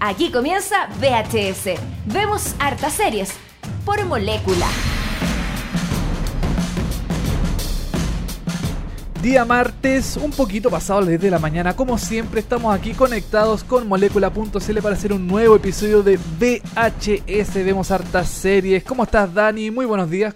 Aquí comienza VHS. Vemos hartas series por molécula. Día martes, un poquito pasado las 10 de la mañana, como siempre estamos aquí conectados con molécula.cl para hacer un nuevo episodio de VHS, vemos hartas series. ¿Cómo estás Dani? Muy buenos días.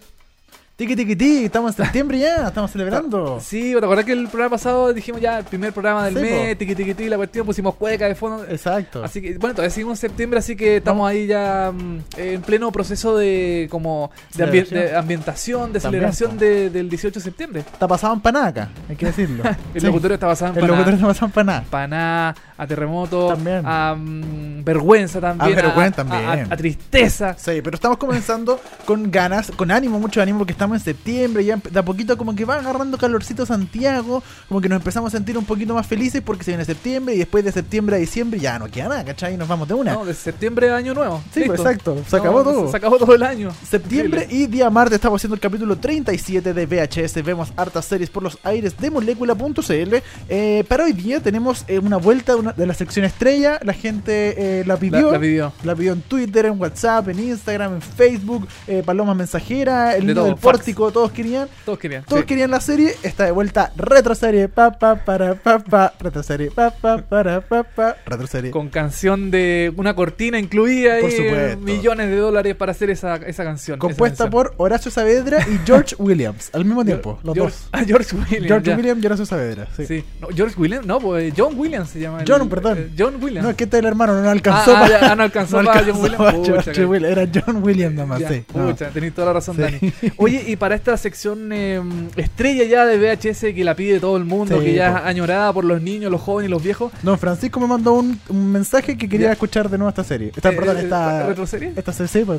Tiki tiki tiki, estamos en septiembre ya, estamos celebrando. Sí, ¿te acordás que el programa pasado dijimos ya el primer programa del Sí, mes, tiki tiki tiki, la cuestión, pusimos cueca de fondo. Exacto. Así que, bueno, todavía seguimos en septiembre, así que estamos ahí ya mm, en pleno proceso de como de, ambi- de ambientación, de También, celebración de- del 18 de septiembre. Está pasado en Panaca, hay que decirlo. El Sí. locutorio está basado en El Paná. locutorio está pasado en Paná. Paná, a terremoto, También. a mm, vergüenza también, A vergüenza a- también. a- a tristeza. Sí, pero estamos comenzando con ganas, con ánimo, mucho ánimo, porque estamos en septiembre, ya de a poquito como que va agarrando calorcito Santiago, como que nos empezamos a sentir un poquito más felices porque se viene septiembre y después de septiembre a diciembre ya no queda nada, ¿cachai? Y nos vamos de una. No, de septiembre a año nuevo. sí, pues, exacto, se No, acabó todo. Se acabó todo el año. Septiembre Increíble. y día martes estamos haciendo el capítulo 37 de VHS. Vemos hartas series por los aires de molécula.cl. Eh, para hoy día tenemos eh, una vuelta de, una- de la sección estrella. La gente eh, la pidió. La, la pidió. La pidió en Twitter, en WhatsApp, en Instagram, en Facebook, Paloma Mensajera, el De niño todo, del fax. Todos querían. Todos querían. Todos sí. querían la serie, está de vuelta retro serie, pa pa para pa pa, retro serie, pa pa para pa pa, retro serie. Con canción de una cortina incluida Por y supuesto. millones de dólares para hacer esa, esa canción. Compuesta esa canción. por Horacio Saavedra y George Williams al mismo tiempo, los George, dos. ah, George Williams. George. Williams y Horacio Saavedra, sí. Sí. No, George Williams, no, pues John Williams se llama. el- John, perdón. eh, John Williams. No, es que este es el hermano, no alcanzó Ah, ah, para ya, no alcanzó para John Williams. Pucha, George que- Williams, era John Williams nada más, Ya, sí. no. pucha, tenés toda la razón, Sí. Dani. Oye, y para esta sección eh, estrella ya de VHS que la pide todo el mundo, Sí, que ya es añorada por los niños, los jóvenes y los viejos. Don Francisco me mandó un, un mensaje que quería Ya. escuchar de nuevo esta serie. Esta, Eh, perdón, esta, ¿Retroserie? pues, esta sección.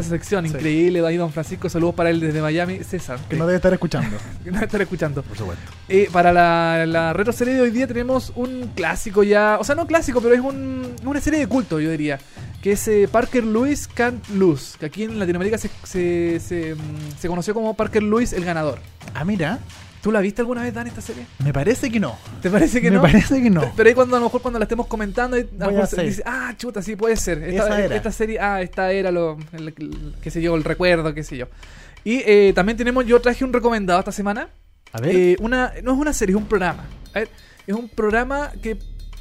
Esta sección Sí. increíble, Dani Don Francisco, saludos para él desde Miami, César, Que no debe estar escuchando. que no debe estar escuchando. Por supuesto. Eh, para la, la retro serie de hoy día tenemos un clásico ya, o sea, no clásico, pero es un, una serie de culto, yo diría, que es eh, Parker Lewis Can't Lose, que aquí en Latinoamérica se, se, se, mm, se conoció como Parker Lewis el ganador. Ah, mira, ¿Tú la viste alguna vez, Dani, esta serie? me parece que no. ¿Te parece que me no? parece que no. Pero ahí cuando a lo mejor cuando la estemos comentando, a lo mejor se dice, ah, chuta, sí puede ser. Esta, Esa era. esta serie, ah, esta era lo, el- el- qué sé yo, el recuerdo, qué sé yo. Y eh, también tenemos, yo traje un recomendado esta semana. A ver. Eh, una, no es una serie, es un programa. A ver, es un programa que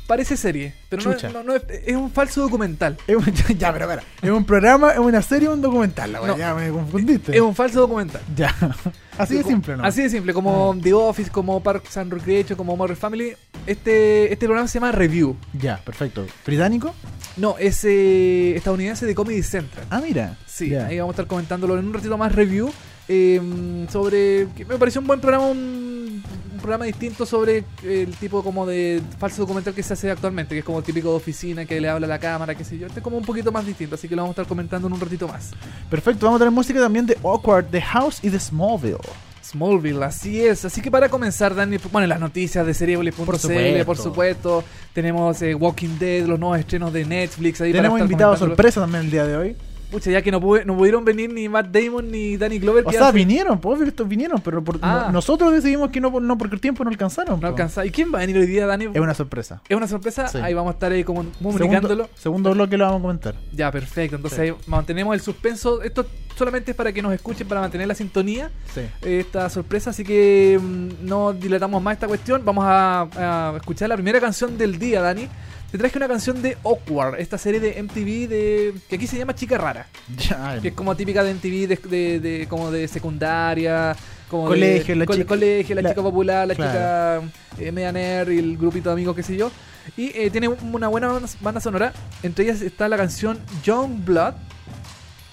parece serie, pero no, Chucha. no- no es, es un falso documental. Es un- ya, pero espera. ¿Es un programa, es una serie o un documental? La wea? No. Ya me confundiste. Es un falso documental. Ya. Así de simple, ¿no? Así de simple, como The Office, como Parks and Recreation, como Modern Family. Este, este programa se llama Review. Ya, perfecto. ¿Británico? No, es eh, estadounidense de Comedy Central. Ah, mira. Sí, Ya. ahí vamos a estar comentándolo en un ratito más review eh, sobre que me pareció un buen programa, un programa distinto sobre el tipo como de falso documental que se hace actualmente, que es como el típico de oficina que le habla a la cámara, qué sé yo. Este es como un poquito más distinto, así que lo vamos a estar comentando en un ratito más. Perfecto, vamos a tener música también de Awkward, The House y de Smallville. Smallville, así es. Así que para comenzar, Dani, bueno, las noticias de Cerebral.cl, por supuesto. supuesto. Tenemos eh, Walking Dead, los nuevos estrenos de Netflix. Ahí para Tenemos invitados comentándolo. sorpresa también el día de hoy. Pucha, ya que no, pude- no pudieron venir ni Matt Damon ni Danny Glover. O sea, hace- vinieron, pues estos vinieron, pero por- Ah. no- nosotros decidimos que no, no porque el tiempo no alcanzaron. No po. alcanza. ¿Y quién va a venir hoy día, Dani? Es una sorpresa. ¿Es una sorpresa? Sí. Ahí vamos a estar ahí como comunicándolo. Segundo, segundo bloque lo vamos a comentar. Ya, perfecto. Entonces Sí. ahí mantenemos el suspenso. Esto solamente es para que nos escuchen, para mantener la sintonía. Sí. eh, Esta sorpresa, así que mm, no dilatamos más esta cuestión. Vamos a, a escuchar la primera canción del día, Dani. Te traje una canción de Awkward, esta serie de MTV de que aquí se llama Chica Rara, Ya, que es como típica de MTV de, de- de- como de secundaria, como de- Colegio, la col- chica- colegio, la, la- chica popular, la claro. chica eh, media nerd y el grupito de amigos, qué sé yo. Y eh, tiene una buena banda- banda sonora. Entre ellas está la canción Young Blood,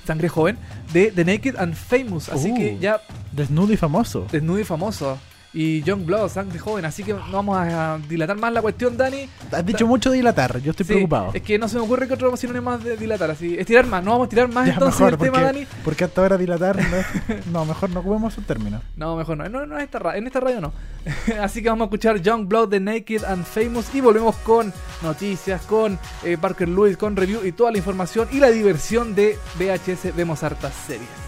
Sangre Joven, de The Naked and Famous. Así Uh. que ya Desnudo y famoso. desnudo y famoso. Y Young Blood, sangre joven. Así que no vamos a dilatar más la cuestión, Dani. Has dicho mucho dilatar, yo estoy Sí, preocupado. Es que no se me ocurre que otro sinónimo más de dilatar. Así, estirar más. No vamos a tirar más Ya, entonces mejor, el tema, Dani. porque hasta ahora dilatar no, es- no, mejor no ocupemos su término. No, mejor no. No, no en, esta en esta radio no. Así que vamos a escuchar Young Blood de Naked and Famous y volvemos con noticias, con eh, Parker Lewis, con review y toda la información y la diversión de VHS Vemos hartas series.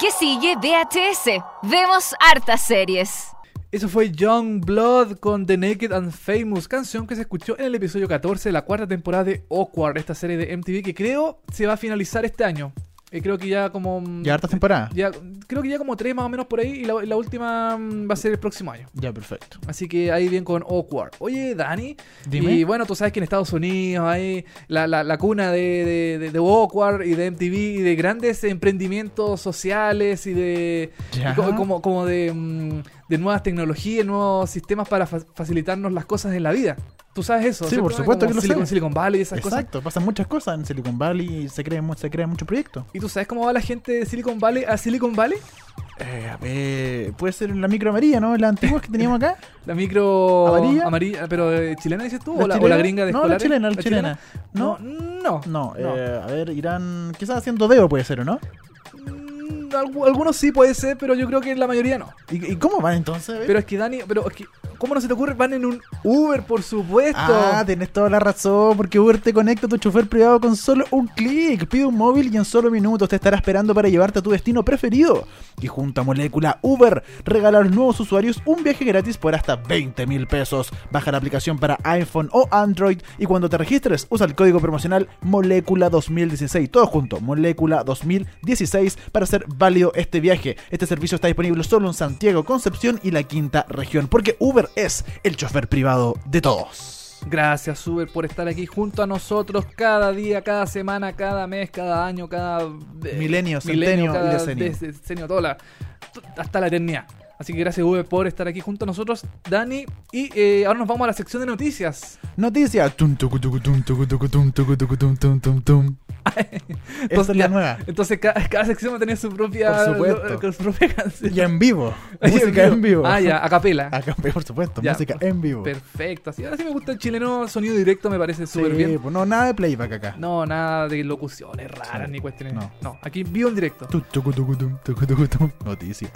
Que sigue VHS. Vemos hartas series. Eso fue Young Blood con The Naked and Famous, canción que se escuchó en el episodio 14 de la cuarta temporada de Awkward, esta serie de MTV que creo se va a finalizar este año. Eh, creo que ya como... mm, Ya hartas temporadas. ya- creo que ya como tres más o menos por ahí y la, última mm, va a ser el próximo año. Ya, perfecto. Así que ahí bien con Awkward. Oye, Dani. Dime. Y bueno, tú sabes que en Estados Unidos hay la, la, la cuna de, de, Awkward y de MTV y de grandes emprendimientos sociales y de. Ya. y co- como, como de. De nuevas tecnologías, nuevos sistemas para fa- facilitarnos las cosas en la vida. ¿Tú sabes eso? Sí, ¿cierto? por supuesto Como que lo Silicon, sé. Silicon Valley y esas cosas. Exacto, pasan muchas cosas en Silicon Valley y se crean, se crean muchos proyectos. ¿Y tú sabes cómo va la gente de Silicon Valley a Silicon Valley? Eh, a ver, puede ser la micro amarilla, ¿no? La antigua que teníamos acá. La micro ¿Amarilla? pero eh, chilena dices tú o, la, o la gringa de No, la chilena, la chilena. No, No, no. no, eh, a ver, irán quizás haciendo dedo puede ser, ¿o no? Algu- algunos sí puede ser, pero yo creo que la mayoría no. ¿Y, y cómo van entonces? Pero es que Dani, pero es que ¿cómo no se te ocurre? Van en un Uber, por supuesto. Ah, tenés toda la razón, porque Uber te conecta a tu chofer privado con solo un clic. Pide un móvil y en solo minutos te estará esperando para llevarte a tu destino preferido. Y junto a Molécula Uber, regala a los nuevos usuarios un viaje gratis por hasta 20 mil pesos. Baja la aplicación para iPhone o Android y cuando te registres, usa el código promocional Molécula 2016. Todo junto, Molécula 2016 para hacer válido este viaje. Este servicio está disponible solo en Santiago, Concepción y la quinta región, porque Uber es el chofer privado de todos. Gracias, Uber, por estar aquí junto a nosotros cada día, cada semana, cada mes, cada año, cada eh, Milenio, centenio y decenio. toda la- hasta la eternidad. Así que gracias, Uber, por estar aquí junto a nosotros, Dani. Y eh, ahora nos vamos a la sección de noticias. Noticias. Esa es la nueva. Entonces, ca- cada, sección va a tener su propia, Por supuesto. lo- su propia canción. Y en vivo. Música en vivo. Ah, ya, a capela. Acá, por supuesto, Ya, música en vivo. Perfecto. Así, ahora sí me gusta el chileno, sonido directo me parece Sí, súper bien. pues no, nada de playback acá. No, nada de locuciones raras Sí. ni cuestiones. No. No. aquí vivo en directo. Noticias.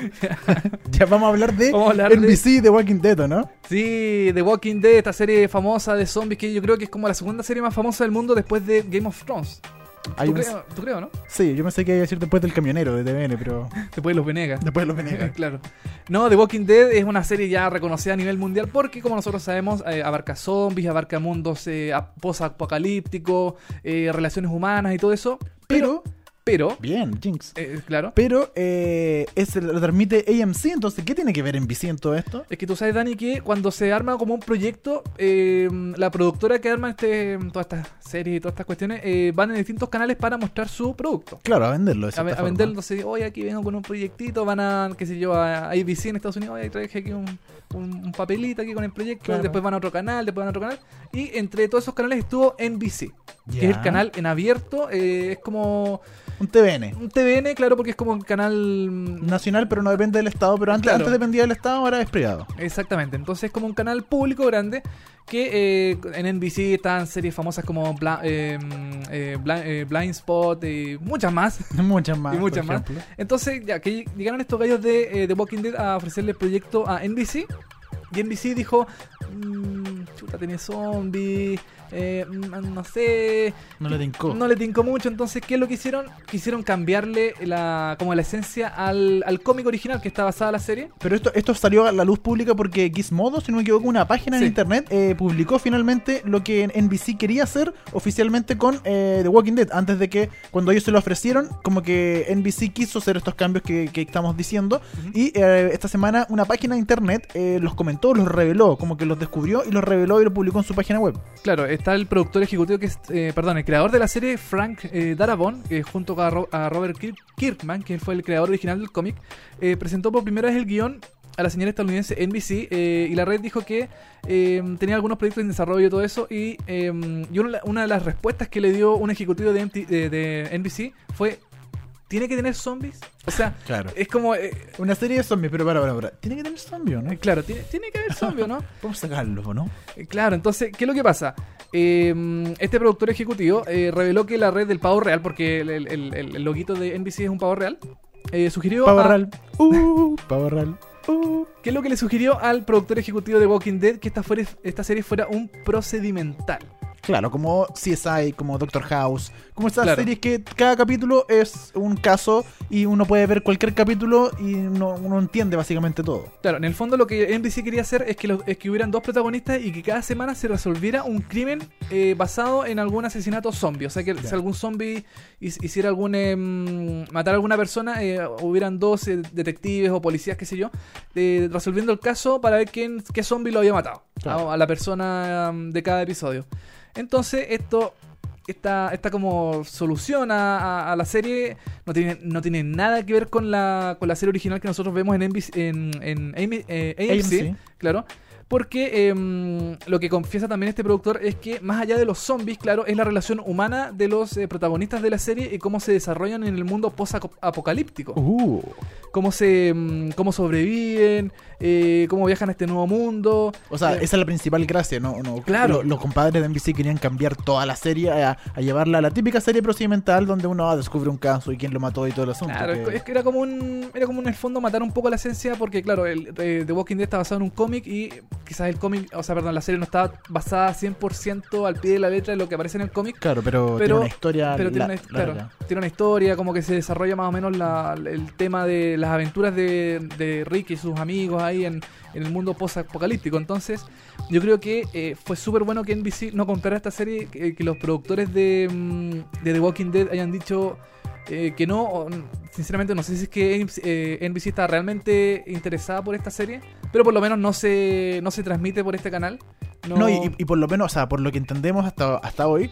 ya vamos a hablar de a hablar de- NBC de Walking Dead, ¿o ¿no? Sí, The Walking Dead, esta serie famosa de zombies que yo creo que es como la segunda serie más famosa del mundo después de Game of Thrones. ¿Tú, creo, tú creo, no? Sí, yo pensé que iba a decir después del camionero de TVN, pero Después de los Venegas. después lo Venegas. claro. No, The Walking Dead es una serie ya reconocida a nivel mundial porque, como nosotros sabemos, eh, abarca zombies, abarca mundos eh, ap- post-apocalípticos, eh, relaciones humanas y todo eso. Pero, Pero, bien, Jinx. eh, claro. Pero eh, es, lo transmite AMC, entonces, ¿qué tiene que ver NBC en todo esto? Es que tú sabes, Dani, que cuando se arma como un proyecto, eh, la productora que arma este, todas estas series y todas estas cuestiones eh, van en distintos canales para mostrar su producto. Claro, a venderlo. de A, a forma. venderlo, entonces, oye, aquí vengo con un proyectito, van a, qué sé yo, a ABC en Estados Unidos, oye, traje aquí un, un- un papelito aquí con el proyecto, Claro. después van a otro canal, después van a otro canal, y entre todos esos canales estuvo NBC, que es el canal en abierto, eh, es como Un TVN. un TVN, claro, porque es como un canal... mm, Nacional, pero no depende del Estado. Pero antes, Claro. antes dependía del Estado, ahora es privado. Exactamente, entonces es como un canal público grande que eh, en NBC están series famosas como Bla- eh, eh, Bla- eh, Blind Spot y muchas más. Muchas más. Y muchas más. ejemplo. Entonces, ya que llegaron estos gallos de eh, The Walking Dead a ofrecerle el proyecto a NBC. Y NBC dijo, "Mm, chuta, tiene zombies, eh, mm, no sé, No le tincó. no le tincó mucho. Entonces, ¿qué es lo que hicieron? Quisieron cambiarle la, como la esencia al, al cómic original que está basada la serie. Pero esto, esto salió a la luz pública porque Gizmodo, si no me equivoco, una página Sí. en internet eh, publicó finalmente lo que NBC quería hacer oficialmente con eh, The Walking Dead. Antes de que, cuando ellos se lo ofrecieron, como que NBC quiso hacer estos cambios que, que estamos diciendo. Y eh, esta semana una página de internet eh, los comentó, los reveló, como que los descubrió y los reveló y lo publicó en su página web. Claro, está el productor ejecutivo que es, eh, perdón, el creador de la serie, Frank eh, Darabont, que junto con a, Ro- a Robert Kirk- Kirkman, que fue el creador original del cómic, eh, presentó por primera vez el guion a la señal estadounidense NBC eh, y la red dijo que eh, tenía algunos proyectos en desarrollo y todo eso y, eh, y una, de las respuestas que le dio un ejecutivo de- de NBC fue ¿tiene que tener zombies? O sea, Claro. es como... eh, Una serie de zombies, pero para, para, para. Tiene que tener zombies, ¿no? eh, claro, tiene, tiene que haber zombies, ¿no? Vamos a sacarlo, ¿no? Eh, Claro, entonces, ¿qué es lo que pasa? Eh, este productor ejecutivo reveló que la red del pavo real, porque el, el, el- el loguito de NBC es un pavo real, sugirió. Pavo a- real. Uh, pavo real. Uh. ¿Qué es lo que le sugirió al productor ejecutivo de Walking Dead que esta, fuera, esta serie fuera un procedimental? Claro, como CSI, como Doctor House, como esas Claro. series que cada capítulo es un caso y uno puede ver cualquier capítulo y uno, uno entiende básicamente todo. Claro, en el fondo lo que NBC quería hacer es que, los- es que hubieran dos protagonistas y que cada semana se resolviera un crimen eh, basado en algún asesinato zombie. O sea, que si algún zombie hiciera algún... em, matar a alguna persona, eh, hubieran dos eh, detectives o policías, qué sé yo, eh, resolviendo el caso para ver quién, qué zombie lo había matado Claro. a, a la persona em, de cada episodio. Entonces, esto esta, esta como solución a, a- a la serie no tiene, no tiene nada que ver con la, con la serie original que nosotros vemos en, NBC en, en AM- eh, AMC, AMC. claro. Porque em, lo que confiesa también este productor es que más allá de los zombies, claro, es la relación humana de los eh, protagonistas de la serie y cómo se desarrollan en el mundo post-apocalíptico Uh. cómo se mm, cómo sobreviven, eh, cómo viajan a este nuevo mundo. O sea, Eh, esa es la principal gracia, ¿no? no Claro. Lo- Los, compadres de NBC querían cambiar toda la serie a, a llevarla a la típica serie procedimental donde uno ah, descubre un caso y quién lo mató y todo el asunto. Claro, que- es que- era como un era como en el fondo matar un poco la esencia porque claro, el, eh, The Walking Dead está basado en un cómic y quizás el cómic, o sea, perdón, la serie no está basada 100% al pie de la letra de lo que aparece en el cómic. Claro, pero, Pero- tiene una historia Pero tiene la- una, claro, tiene una historia, como que se desarrolla más o menos la- el tema de las aventuras de, de Rick y sus amigos ahí en, en el mundo post-apocalíptico. Entonces, yo creo que eh, fue súper bueno que NBC no comprara esta serie, que, que los productores de, mm, de The Walking Dead hayan dicho eh, que no. o, sinceramente, no sé si es que NBC, eh, NBC está realmente interesada por esta serie, pero por lo menos no se, no se transmite por este canal. No, No, y, y por lo menos, o sea, por lo que entendemos hasta, hasta hoy,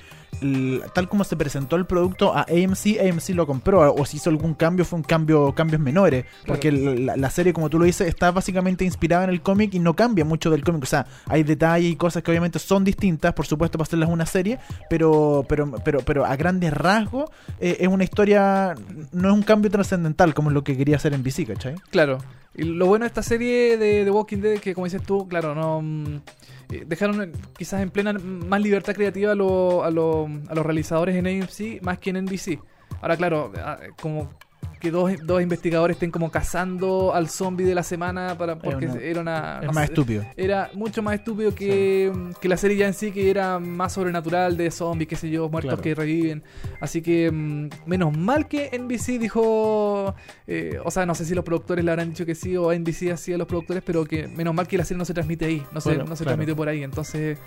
tal como se presentó el producto a AMC, AMC lo compró, o si hizo algún cambio, fue un cambio, cambios menores, porque la, la serie, como tú lo dices, está básicamente inspirada en el cómic y no cambia mucho del cómic, o sea, hay detalles y cosas que obviamente son distintas, por supuesto, para hacerlas una serie, pero, pero, pero, pero a grandes rasgos eh, es una historia, no es un cambio trascendental como es lo que quería hacer en BC, ¿cachai? Claro. Y lo bueno de esta serie de The Walking Dead, que como dices tú, claro, no mm, dejaron eh, quizás en plena más libertad creativa a, lo- a, lo- a los realizadores en AMC más que en NBC. Ahora, claro, ah, como que dos, dos investigadores estén como cazando al zombie de la semana para porque una- era una no más sé, estúpido. era mucho más estúpido que, que la serie ya en sí, que era más sobrenatural de zombies, qué sé yo, muertos Claro. que reviven. Así que mm, menos mal que NBC dijo, eh, o sea, no sé si los productores le habrán dicho que sí o NBC así a los productores, pero que menos mal que la serie no se transmite ahí, no se, no se claro. transmite por ahí. Entonces,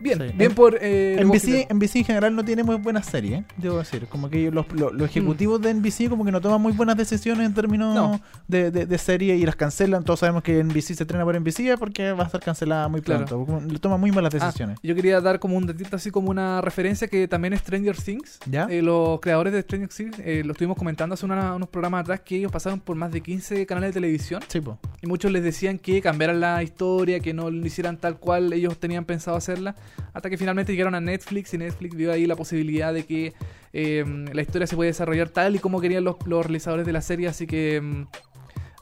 bien, Sí. bien por... Eh, NBC. NBC en general no tiene muy buenas series, ¿eh? debo decir. Como que los, los, los ejecutivos de NBC como que no toman muy buenas decisiones en términos Mm. No. de, de, de serie y las cancelan. Todos sabemos que NBC se estrena por NBC porque va a estar cancelada muy Claro. pronto. Como Le toman muy malas Ah, decisiones. yo quería dar como un datito así como una referencia que también es Stranger Things. ¿Ya? Eh, los creadores de Stranger Things eh, lo estuvimos comentando hace una- unos programas atrás que ellos pasaron por más de 15 canales de televisión Sí, po. y muchos les decían que cambiaran la historia, que no lo hicieran tal cual ellos tenían pensado hacerla, hasta que finalmente llegaron a Netflix y Netflix vio ahí la posibilidad de que eh, la historia se puede desarrollar tal y como querían los, los realizadores de la serie, así que...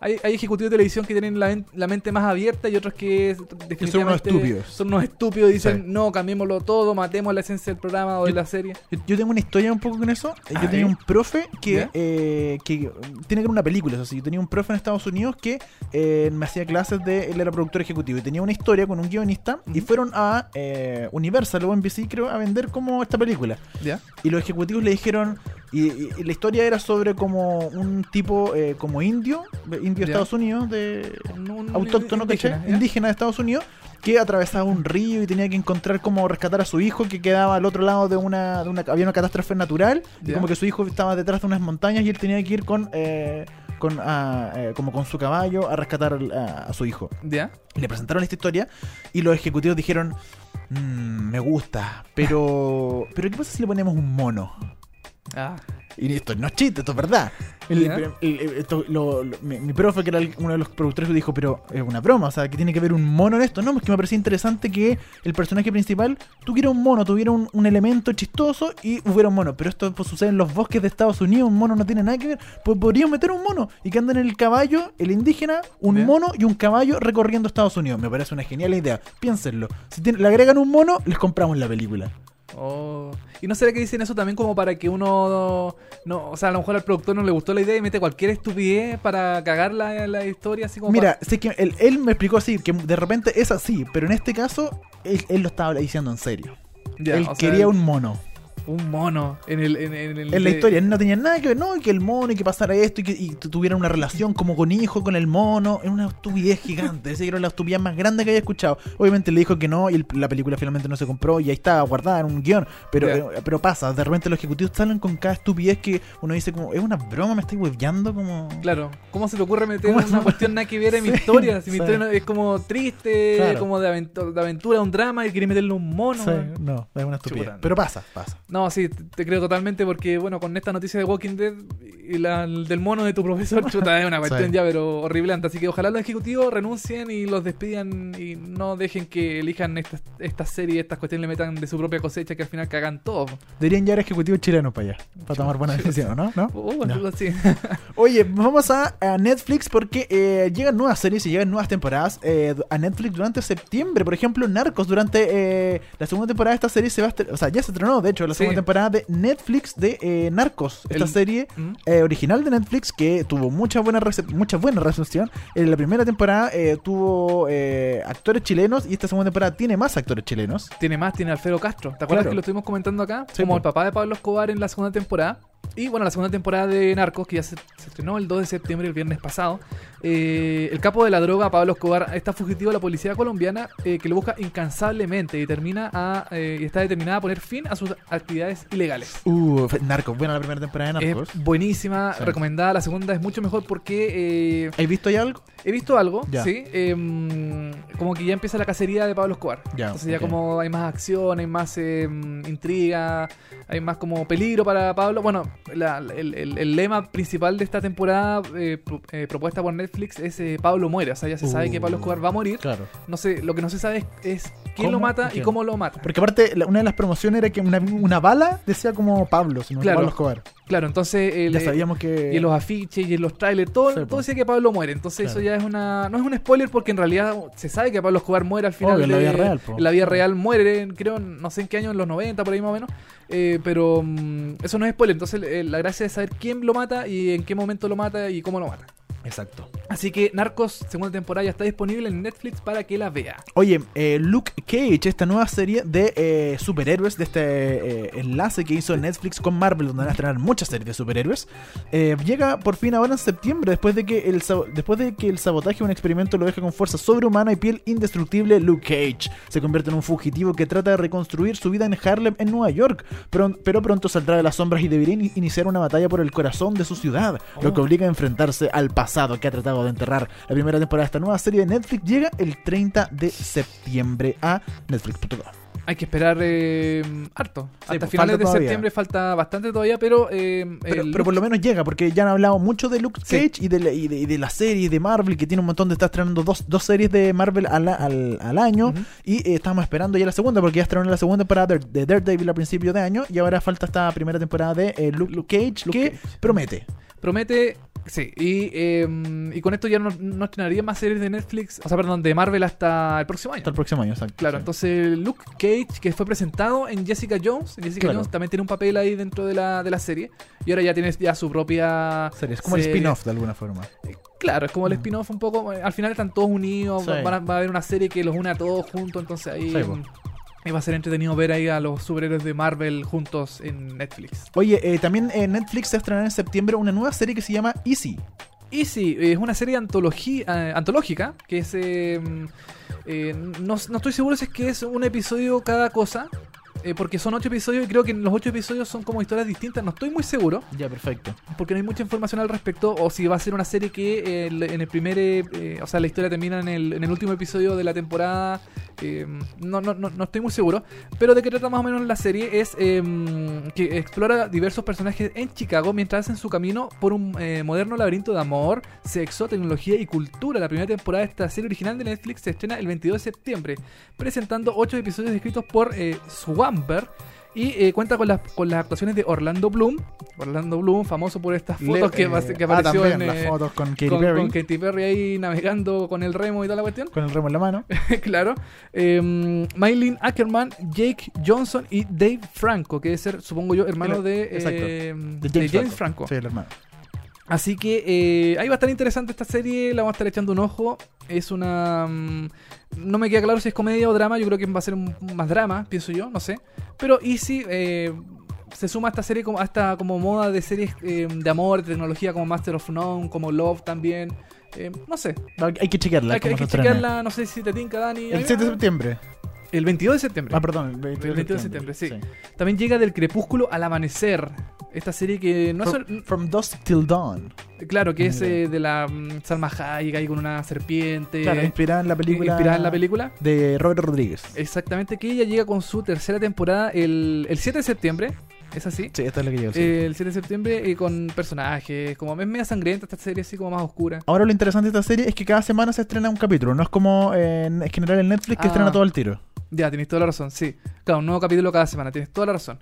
hay, hay ejecutivos de televisión que tienen la, men- la mente más abierta y otros que definitivamente estúpidos. Son unos estúpidos y dicen, Sí. no, cambiémoslo todo, matemos la esencia del programa o de la serie. Yo, yo tengo una historia un poco con eso. Yo tenía un profe eh, que tiene que ver una película, eso sí. Yo tenía un profe en Estados Unidos que eh, me hacía clases de. Él era productor ejecutivo y tenía una historia con un guionista. Y fueron a eh, Universal o NBC, creo, a vender como esta película. ¿Ya? Y los ejecutivos le dijeron. Y, la historia era sobre como un tipo eh, como indio, indio de. Estados Unidos, de Un- autóctono, indígena, de Estados Unidos, que atravesaba un río y tenía que encontrar cómo rescatar a su hijo que quedaba al otro lado de una, de una había una catástrofe natural y como que su hijo estaba detrás de unas montañas y él tenía que ir con eh, con ah, eh, como con su caballo a rescatar a, a su hijo. ¿Ya? Le presentaron esta historia y los ejecutivos dijeron "Mm, me gusta, pero pero qué pasa si le ponemos un mono? Ah, Y esto no es chiste, esto es verdad. El- el- esto- lo- lo- mi, mi profe, que era uno de los productores, dijo, pero es una broma, o sea, que tiene que haber un mono en esto. No, es que me parecía interesante que el personaje principal tuviera un mono, tuviera un, un elemento chistoso y hubiera un mono. Pero esto pues, sucede en los bosques de Estados Unidos, un mono no tiene nada que ver. Pues podríamos meter un mono y que anden en el caballo, el indígena, un mono y un caballo recorriendo Estados Unidos. Me parece una genial idea. Piénsenlo. Si tiene- le agregan un mono, les compramos la película. Oh. ¿Y no será que dicen eso también como para que uno no, o sea, a lo mejor al productor no le gustó la idea y mete cualquier estupidez para cagar la, la historia así como Mira, sé que él, él me explicó así, que de repente es así, pero en este caso él, él lo estaba diciendo en serio. para- Ya, él sea, quería un mono. Un mono en el en, en el En la de- historia no tenían nada que ver, no, y que el mono y que pasara esto y que y tu- tuvieran una relación como con hijo, con el mono, era una estupidez gigante, esa era la estupidez más grande que había escuchado. Obviamente le dijo que no y el- la película finalmente no se compró y ahí está guardada en un guion, pero, eh, pero pasa, de repente los ejecutivos salen con cada estupidez que uno dice como, es una broma, me estoy hueveando como... Claro, ¿cómo se te ocurre meter ¿Cómo una no? cuestión nada que ver en mi historia? Si mi historia es como triste, Claro. como de, avent- de aventura, un drama y quería meterle un mono. Sí, no, es una estupidez. Pero pasa, pasa. No, sí, te creo totalmente porque, bueno, con esta noticia de Walking Dead y la el del mono de tu profesor, chuta, es una cuestión Sí. ya, pero horriblante. Así que ojalá los ejecutivos renuncien y los despidan y no dejen que elijan estas esta serie, estas cuestiones le metan de su propia cosecha que al final cagan todo. Deberían llevar ejecutivos chilenos para allá, para tomar buenas decisiones, ¿no? ¿No? Uh, No. sí. Oye, vamos a, a Netflix porque eh, llegan nuevas series y llegan nuevas temporadas eh, a Netflix durante septiembre. Por ejemplo, Narcos durante eh, la segunda temporada de esta serie se va a o sea, ya se estrenó, de hecho, la Sí. Segunda temporada de Netflix de eh, Narcos. Esta El- serie ¿Mm? eh, original de Netflix que tuvo mucha buena mucha buena recepción. En la primera temporada eh, tuvo actores chilenos y esta segunda temporada tiene más actores chilenos. Tiene más, tiene Alfredo Castro. ¿Te acuerdas Claro. que lo estuvimos comentando acá? Sí, Como el papá de Pablo Escobar en la segunda temporada. Y bueno, la segunda temporada de Narcos, que ya se, se estrenó el 2 de septiembre, el viernes pasado. Eh, el capo de la droga, Pablo Escobar, está fugitivo de la policía colombiana eh, que lo busca incansablemente y, termina a, eh, y está determinada a poner fin a sus actividades ilegales. Uh, Narcos, buena la primera temporada de Narcos. Es buenísima, Sí. recomendada. La segunda es mucho mejor porque eh, ¿Has visto ya algo? He visto algo, Ya. sí. em, como que ya empieza la cacería de Pablo Escobar. Ya, Entonces ya como hay más acción, hay más em, intriga, hay más como peligro para Pablo. Bueno, la- el, el- el lema principal de esta temporada eh, pro- eh, propuesta por Netflix es eh, Pablo muere. O sea, ya se sabe que Pablo. Escobar va a morir. Claro. No sé, lo que no se sabe es, es quién lo mata y cómo lo mata. Porque aparte, la- una de las promociones era que una, una bala decía como Pablo, sino Claro. Pablo Escobar. Claro, entonces... el, Ya sabíamos que. Y en los afiches y en los trailers, todo, Sí, todo po. decía que Pablo muere. Entonces Claro. eso ya es una. No es un spoiler porque en realidad se sabe que Pablo Escobar muere al final. Obvio, en la de- vida real, po. En la vida real muere, creo, no sé en qué año, en los 90, por ahí más o menos. Eh, pero mm, eso no es spoiler. Entonces eh, la gracia es saber quién lo mata y en qué momento lo mata y cómo lo mata. Exacto. Así que Narcos, segunda temporada, ya está disponible en Netflix para que la vea. Oye, eh, Luke Cage, esta nueva serie de eh, superhéroes, de este eh, enlace que hizo Netflix con Marvel, donde van a estrenar muchas series de superhéroes, llega por fin ahora en septiembre, después de que el después de que el sabotaje un experimento lo deja con fuerza sobrehumana y piel indestructible, Luke Cage se convierte en un fugitivo que trata de reconstruir su vida en Harlem, en Nueva York, Pron- pero pronto saldrá de las sombras y debería in- iniciar una batalla por el corazón de su ciudad, lo que Oh. obliga a enfrentarse al pasado que ha tratado de enterrar. La primera temporada de esta nueva serie de Netflix llega el 30 de septiembre a Netflix.com. Hay que esperar eh, harto. Sí, Hasta pues, finales de todavía. septiembre falta bastante todavía, pero. eh, Pero, por lo menos llega, porque ya han hablado mucho de Luke Sí. Cage y, de la, y, de, y de la serie de Marvel, que tiene un montón de. Está estrenando dos, dos series de Marvel al, al, al año. Y eh, estamos esperando ya la segunda, porque ya estrenaron la segunda temporada de, de Daredevil a principio de año. Y ahora falta esta primera temporada de Luke, Cage, Luke que Cage. promete. Promete, sí. Y, eh, y con esto ya no, no estrenaría más series de Netflix, o sea, perdón, de Marvel hasta el próximo año. Hasta el próximo año, exacto. Claro, Sí. entonces Luke Cage, que fue presentado en Jessica Jones, Jessica Claro. Jones también tiene un papel ahí dentro de la, de la serie. Y ahora ya tienes ya su propia Serie, es como el spin-off de alguna forma. Claro, es como el Mm. spin-off un poco. eh, Al final están todos unidos, Sí. van a- va a haber una serie que los une a todos juntos, entonces ahí Sí. Y va a ser entretenido ver ahí a los superhéroes de Marvel juntos en Netflix. Oye, eh, también en Netflix se estrenará en septiembre una nueva serie que se llama Easy. Y sí, es una serie antología, eh, antológica, que es... eh, eh, no, no estoy seguro si es que es un episodio cada cosa, eh, porque son ocho episodios y creo que los ocho episodios son como historias distintas, no estoy muy seguro, Ya, perfecto. porque no hay mucha información al respecto, o si va a ser una serie que eh, en el primer, eh, eh, o sea, la historia termina en el, en el último episodio de la temporada, no, no, no, no estoy muy seguro, pero de qué trata más o menos la serie es eh, que explora diversos personajes en Chicago mientras hacen su camino por un moderno laberinto de amor, sexo, tecnología y cultura. La primera temporada de esta serie original de Netflix se estrena el 22 de septiembre, presentando ocho episodios escritos por eh, Y eh, cuenta con las, con las actuaciones de Orlando Bloom. Orlando Bloom, famoso por estas fotos Le- que, eh, ah, apareció también, en, las eh, fotos con Katy con, Perry. con Katy Perry ahí navegando con el remo y toda la cuestión. con el remo en la mano. claro. Eh, Maylin Ackerman, Jake Johnson y Dave Franco, que debe ser, supongo yo, hermano El- de, exacto. eh, De de James, Franco. Sí, el hermano. Así que ahí va a estar interesante esta serie, la vamos a estar echando un ojo. Es una... mm, no me queda claro si es comedia o drama, yo creo que va a ser un- más drama, pienso yo, no sé. Pero Easy, eh, se suma a esta serie como a esta como moda de series eh, de amor, de tecnología como Master of None, como Love también. Eh, no sé, Hay que chequearla. hay, que- hay que chequearla, no sé si te tinca, Dani. El mí 7 de septiembre. El 22 de septiembre. Ah, perdón. El 22 El 22 de septiembre, sí. También llega del crepúsculo al amanecer. Esta serie que no es. From, from Dusk Till Dawn. Claro, que es eh, de la mm, Salma Hayek ahí con una serpiente. Claro, inspirada en la película. inspirada en la película. De Robert Rodríguez. Exactamente, que ella llega con su tercera temporada el, el 7 de septiembre. ¿Es así? Sí, esta es la que llega. sí. Eh, el 7 de septiembre eh, con personajes, como es media sangrienta esta serie, así como más oscura. Ahora lo interesante de esta serie es que cada semana se estrena un capítulo. No es como en, en general en Netflix que Ah. estrena todo el tiro. Ya, tienes toda la razón, sí. Claro, un nuevo capítulo cada semana, tienes toda la razón.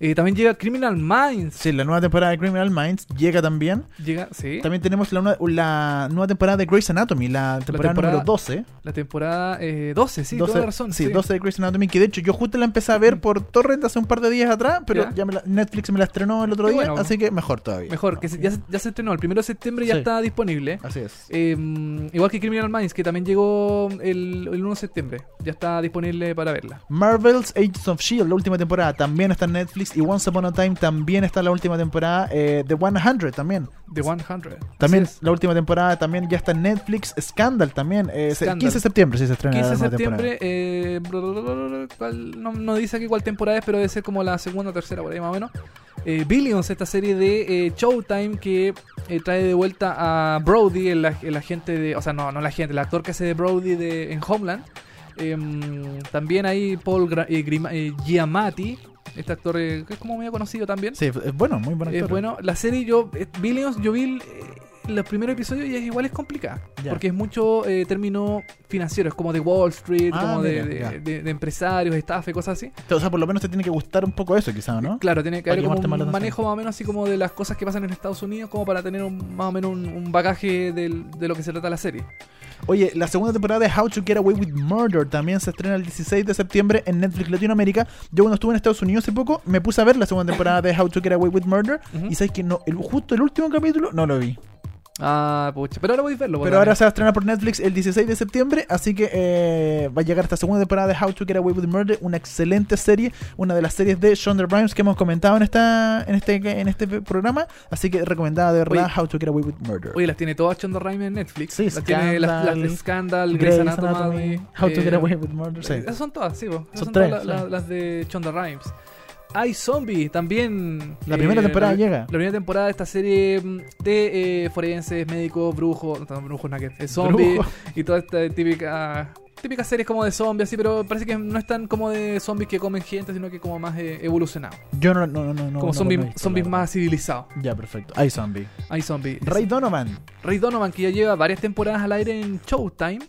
Eh, también llega Criminal Minds. Sí, la nueva temporada de Criminal Minds llega también. Llega, sí. También tenemos la, nue- la nueva temporada de Grey's Anatomy, la temporada, temporada- número 12. La temporada eh, 12, sí, 12, toda la razón. sí, 12 de Grey's Anatomy, que de hecho yo justo la empecé a ver por Torrent hace un par de días atrás, pero Ya. ya me la- Netflix me la estrenó el otro día, bueno. así que mejor todavía. Mejor, que se- ya, se- ya se estrenó. El 1 de septiembre ya Sí. está disponible. Así es. Eh, igual que Criminal Minds, que también llegó el, el 1 de septiembre. Ya está disponible para verla. Marvel's Agents of Shield, la última temporada, también está en Netflix. Y Once Upon a Time también está en la última temporada. Eh, The 100 también. The 100. También la última temporada también ya está en Netflix. Scandal también. Eh, se- Scandal. 15 de septiembre sí se estrena 15 de septiembre, eh, blablabla, ¿cuál- no, no dice aquí cuál temporada es, pero debe ser como la segunda o tercera, por ahí más o menos. Eh, Billions, esta serie de eh, Showtime que eh, trae de vuelta a Brody, el, ag- el agente de. O sea, no, no el agente, el actor que hace de Brody de, en Homeland. Em, también hay Paul Gra- eh, Grima- eh, Giamatti, este actor eh, que es como medio conocido también. Sí, es bueno, muy buen Es actor. bueno, la serie yo, eh, Billions, yo vi eh, los primeros episodios y es igual es complicada. Porque es mucho eh, término financiero, es como de Wall Street, Ah, como de, mira, de- de- de empresarios, estafa y cosas así. O sea, por lo menos te tiene que gustar un poco eso, quizá, ¿no? Claro, tiene que haber como un atención. manejo más o menos así como de las cosas que pasan en Estados Unidos, como para tener un- más o menos un, un bagaje del- de lo que se trata la serie. Oye, la segunda temporada de How to Get Away with Murder también se estrena el 16 de septiembre en Netflix Latinoamérica. Yo cuando estuve en Estados Unidos hace poco me puse a ver la segunda temporada de How to Get Away with Murder y sabes que no, el, justo el último capítulo no lo vi. Ah, pucha. Pero ahora voy a verlo. Pero ahora se va a estrenar por Netflix el 16 de septiembre, así que eh, va a llegar esta segunda temporada de How to Get Away with Murder, una excelente serie, una de las series de Shonda Rhimes que hemos comentado en esta en este en este programa, así que recomendada de verdad Oye. How to Get Away with Murder. Oye, las tiene todas Chonda Rhimes en Netflix. Sí, las tiene las, las de Scandal, Scandal, Grey's Anatomy. Anatomy, How to eh, Get Away with Murder. Sí. Esas son todas, sí, po. Esas Son son, tres, todas sí. la- las de Chonda Rhimes. Hay Zombie también. La primera temporada la- llega. La primera temporada de esta serie mm, de eh, forenses, médicos, brujos. No, brujos, no, que es zombie. Brujo. Y toda esta típica. Típicas series como de zombies, así, pero parece que no es tan como de zombies que comen gente, sino que como más eh, evolucionado. Yo no no no no. como no zombies, visto, zombies más civilizados. Ya, perfecto. Hay zombie. Hay zombies. Ray Donovan. Ray Donovan, que ya lleva varias temporadas al aire en Showtime,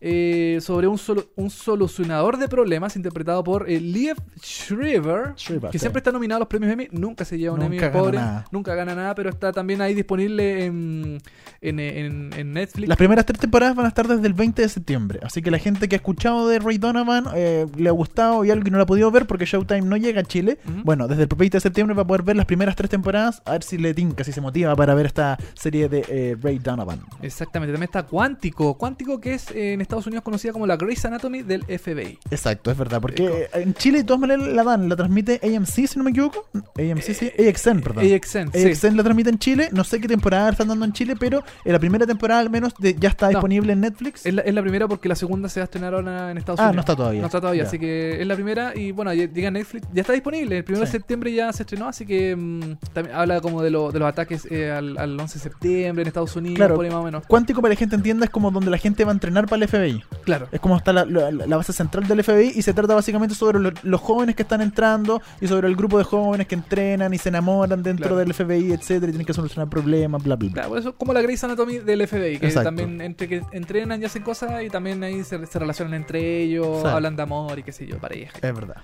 eh, sobre un, solo, un solucionador de problemas interpretado por eh, Liev Schreiber, que sí. siempre está nominado a los premios Emmy, nunca se lleva un Emmy, Nunca pobre, nada. nunca gana nada, pero está también ahí disponible en, en, en- en Netflix. Las primeras tres temporadas van a estar desde el 20 de septiembre. Así que la gente que ha escuchado de Ray Donovan eh, le ha gustado y algo que no lo ha podido ver porque Showtime no llega a Chile. Bueno, desde el 20 de septiembre va a poder ver las primeras tres temporadas. A ver si le tinca, si se motiva para ver esta serie de eh, Ray Donovan. Exactamente, también está Cuántico, Cuántico que es en Estados Unidos conocida como la Grey's Anatomy del FBI. Exacto, es verdad. Porque eh, en Chile de todas maneras la dan. La transmite AMC, si no me equivoco. AMC, sí. AXN, perdón. AXN, sí. AXN la transmite en Chile. No sé qué temporada están dando en Chile, pero en la primera temporada al menos de- ya está No. disponible en Netflix. Es la, es la primera porque la segunda se va a estrenar ahora en Estados Ah, Unidos. no está todavía. No está todavía, Ya. así que es la primera y bueno, llega Netflix, ya está disponible, el 1 de septiembre ya se estrenó, así que mm, también habla como de, lo- de los ataques eh, al, al 11 de septiembre en Estados Unidos, Claro. por ahí más o menos. Cuántico para que la gente entienda es como donde la gente va a entrenar para el FBI. Claro. Es como está la, la- la base central del FBI y se trata básicamente sobre lo- los jóvenes que están entrando y sobre el grupo de jóvenes que entrenan y se enamoran dentro Claro. del FBI, etcétera, y tienen que solucionar problemas, bla, bla, bla. Claro, por eso como la Grey's Anatomy del FBI, que Exacto. también entre que entrenan y hacen cosas y también ahí se, se relacionan entre ellos, hablan de amor y qué sé yo, pareja. Es verdad.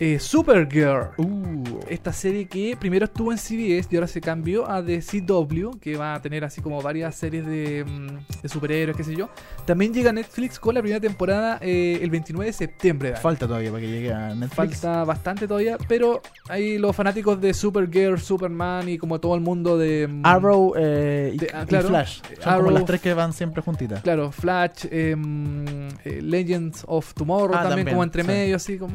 Eh, Supergirl. Uh, Esta serie que primero estuvo en CBS y ahora se cambió a The CW, que va a tener así como varias series de, mm, de superhéroes, qué sé yo. También llega a Netflix con la primera temporada eh, el 29 de septiembre. Falta todavía para que llegue a Netflix. Falta bastante todavía, pero hay los fanáticos de Supergirl, Superman y como todo el mundo de... mm, Arrow eh, y, De- ah, y. Flash. Son como Arrow, las tres que van siempre juntitas. Claro, Flash, em, eh, Legends of Tomorrow Ah, también, también, como entre sí. medio, así como...